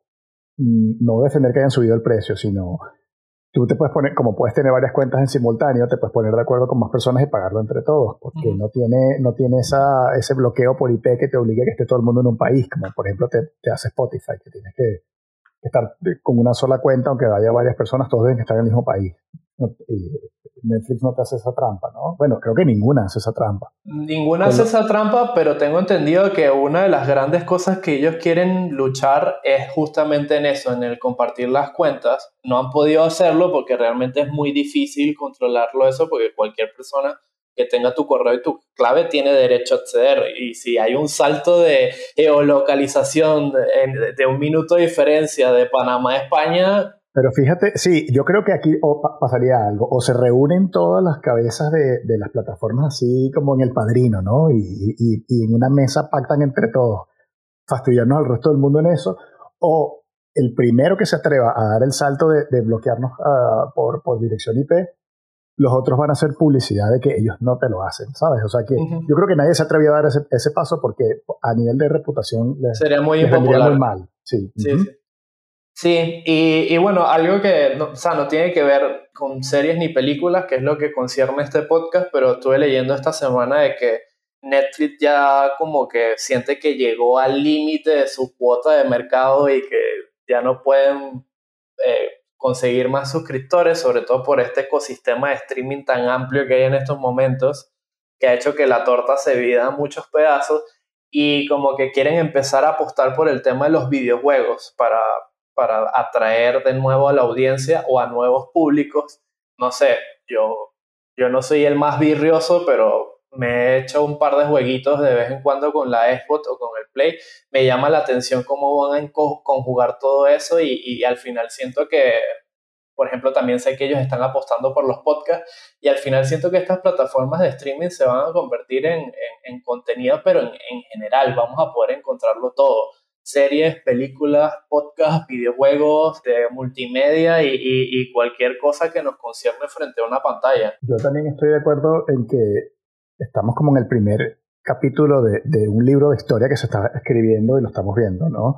Mm, no defender que hayan subido el precio, sino tú te puedes poner, como puedes tener varias cuentas en simultáneo, te puedes poner de acuerdo con más personas y pagarlo entre todos, porque no tiene, no tiene esa, ese bloqueo por IP que te obligue a que esté todo el mundo en un país, como por ejemplo te, te hace Spotify, que tienes que estar con una sola cuenta, aunque haya varias personas, todos deben estar en el mismo país. Netflix no te hace esa trampa, ¿no? Bueno, creo que ninguna hace esa trampa. Ninguna hace esa trampa, pero tengo entendido que una de las grandes cosas que ellos quieren luchar es justamente en eso, en el compartir las cuentas. No han podido hacerlo porque realmente es muy difícil controlarlo eso, porque cualquier persona que tenga tu correo y tu clave tiene derecho a acceder. Y si hay un salto de geolocalización de, de un minuto de diferencia de Panamá a España, pero fíjate, sí, yo creo que aquí pasaría algo, o se reúnen todas las cabezas de, las plataformas así como en el padrino, ¿no? Y, en una mesa pactan entre todos, fastidiarnos al resto del mundo en eso, o el primero que se atreva a dar el salto de, bloquearnos ah, por, dirección IP, los otros van a hacer publicidad de que ellos no te lo hacen, ¿sabes? O sea que yo creo que nadie se atrevió a dar ese, paso porque a nivel de reputación les, sería muy muy mal. Sí. sí, sí. Sí, y, bueno, algo que no, o sea, no tiene que ver con series ni películas, que es lo que concierne este podcast, pero estuve leyendo esta semana de que Netflix ya como que siente que llegó al límite de su cuota de mercado y que ya no pueden eh, conseguir más suscriptores, sobre todo por este ecosistema de streaming tan amplio que hay en estos momentos, que ha hecho que la torta se vida muchos pedazos y como que quieren empezar a apostar por el tema de los videojuegos para para atraer de nuevo a la audiencia o a nuevos públicos. No sé, yo, yo no soy el más virrioso, pero me he hecho un par de jueguitos de vez en cuando con la Xbox o con el Play. Me llama la atención cómo van a conjugar todo eso y, y al final siento que, por ejemplo, también sé que ellos están apostando por los podcasts y al final siento que estas plataformas de streaming se van a convertir en, en, contenido, pero en, en general vamos a poder encontrarlo todo series, películas, podcasts, videojuegos, de multimedia y, cualquier cosa que nos concierne frente a una pantalla. Yo también estoy de acuerdo en que estamos como en el primer capítulo de, un libro de historia que se está escribiendo y lo estamos viendo, ¿no?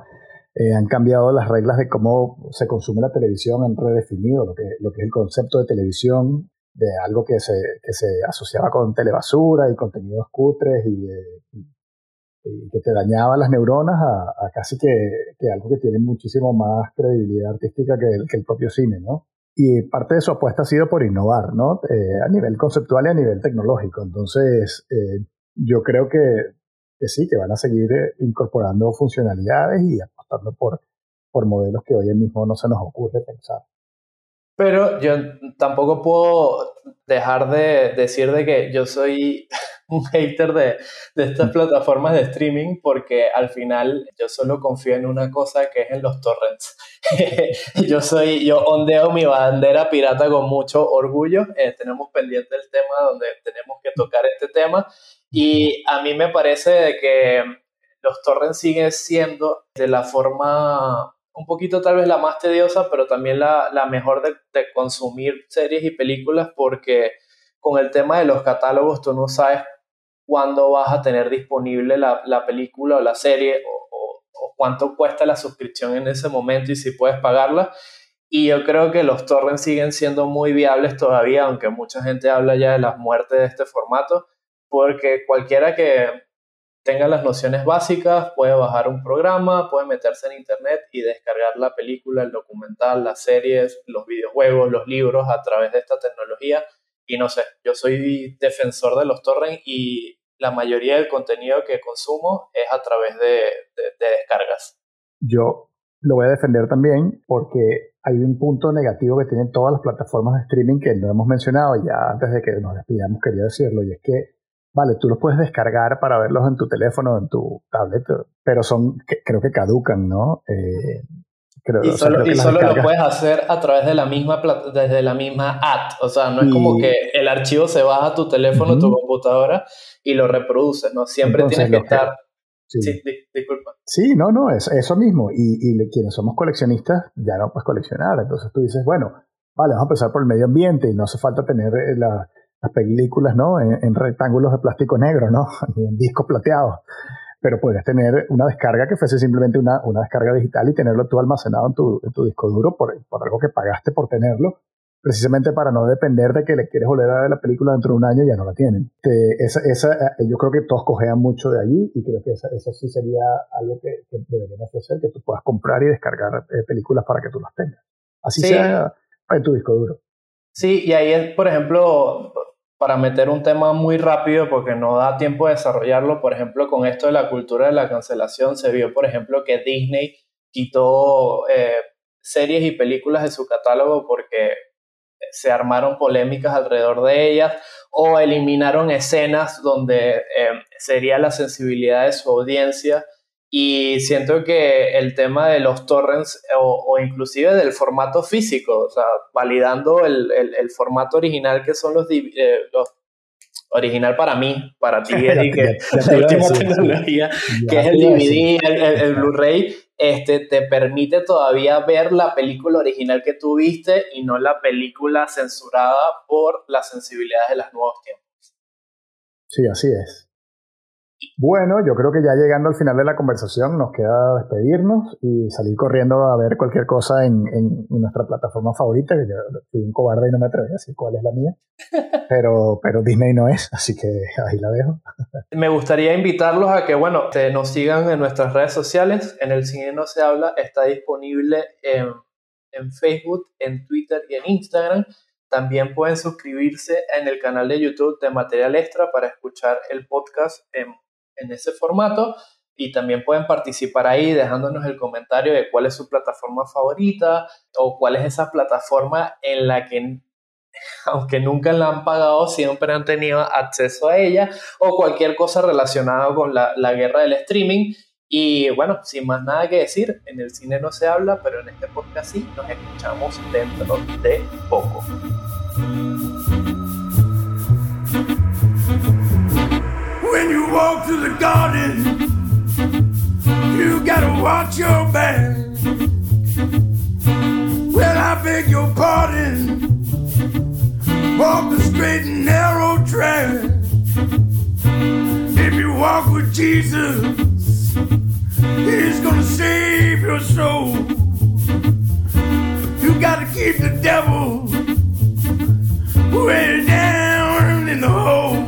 Eh, han cambiado las reglas de cómo se consume la televisión, han redefinido lo que, lo que es el concepto de televisión, de algo que se, que se asociaba con telebasura y contenidos cutres y, y que te dañaba las neuronas a, casi que, algo que tiene muchísimo más credibilidad artística que el, que el propio cine, ¿no? Y parte de su apuesta ha sido por innovar, ¿no? Eh, a nivel conceptual y a nivel tecnológico. Entonces, eh, yo creo que, que, sí, que van a seguir eh, incorporando funcionalidades y apostando por, por modelos que hoy mismo no se nos ocurre pensar. Pero yo tampoco puedo dejar de decir de que yo soy un hater de, de, estas plataformas de streaming porque al final yo solo confío en una cosa que es en los torrents. yo soy, yo ondeo mi bandera pirata con mucho orgullo. Eh, tenemos pendiente el tema donde tenemos que tocar este tema y a mí me parece que los torrents siguen siendo de la forma un poquito tal vez la más tediosa, pero también la, la mejor de, de consumir series y películas porque con el tema de los catálogos tú no sabes cuándo vas a tener disponible la, la película o la serie o, o, cuánto cuesta la suscripción en ese momento y si puedes pagarla. Y yo creo que los torrents siguen siendo muy viables todavía, aunque mucha gente habla ya de las muertes de este formato, porque cualquiera que tenga las nociones básicas puede bajar un programa, puede meterse en internet y descargar la película, el documental, las series, los videojuegos, los libros a través de esta tecnología. Y no sé, yo soy defensor de los torrents y la mayoría del contenido que consumo es a través de, descargas. Yo lo voy a defender también porque hay un punto negativo que tienen todas las plataformas de streaming que no hemos mencionado ya antes de que nos despidamos quería decirlo y es que vale tú los puedes descargar para verlos en tu teléfono en tu tablet pero son creo que caducan no eh, y solo, lo puedes hacer a través de la misma desde la misma app. O sea, no es como que el archivo se baja a tu teléfono, tu computadora y lo reproduces, ¿no? Siempre tienes que estar... Sí. disculpa. Sí, no, no, es eso mismo. Y, y, quienes somos coleccionistas ya no puedes coleccionar. Entonces tú dices, bueno, vale, vamos a empezar por el medio ambiente y no hace falta tener eh, las películas, ¿no? En, rectángulos de plástico negro, ¿no? Ni en discos plateados. pero podrías tener una descarga que fuese simplemente una, una descarga digital y tenerlo tú almacenado en tu, en tu disco duro por, por, algo que pagaste por tenerlo, precisamente para no depender de que le quieres volver a ver la película dentro de un año y ya no la tienen. esa, esa, eh, yo creo que todos cojean mucho de allí y creo que esa, eso sí sería algo que, deberían ofrecer, que tú puedas comprar y descargar eh, películas para que tú las tengas. Así sea en tu disco duro. Sí, y ahí es, por ejemplo, para meter un tema muy rápido porque no da tiempo de desarrollarlo, por ejemplo, con esto de la cultura de la cancelación, se vio, por ejemplo, que Disney quitó eh, series y películas de su catálogo porque se armaron polémicas alrededor de ellas o eliminaron escenas donde eh, sería la sensibilidad de su audiencia y siento que el tema de los torrents o, inclusive del formato físico, o sea, validando el, el, formato original que son los, eh, los original para mí, para ti, Eddie, que la última tecnología, que es el DVD, el, el Blu-ray, este, te permite todavía ver la película original que tuviste y no la película censurada por las sensibilidades de los nuevos tiempos. Sí, así es. Bueno, yo creo que ya llegando al final de la conversación nos queda despedirnos y salir corriendo a ver cualquier cosa en, nuestra plataforma favorita, que yo fui un cobarde y no me atreví a decir cuál es la mía, pero, pero Disney no es, así que ahí la dejo. Me gustaría invitarlos a que, bueno, nos sigan en nuestras redes sociales, en El Cine No Se Habla, está disponible en, en Facebook, en Twitter y en Instagram. También pueden suscribirse en el canal de YouTube de Material Extra para escuchar el podcast en en ese formato y también pueden participar ahí dejándonos el comentario de cuál es su plataforma favorita o cuál es esa plataforma en la que aunque nunca la han pagado, siempre han tenido acceso a ella o cualquier cosa relacionada con la, la guerra del streaming. Y bueno, sin más nada que decir, en el cine no se habla, pero en este podcast sí, nos escuchamos dentro de poco. Walk through the garden, you gotta watch your back. Well, I beg your pardon. Walk the straight and narrow track. If you walk with Jesus, He's gonna save your soul. You gotta keep the devil way down in the hole.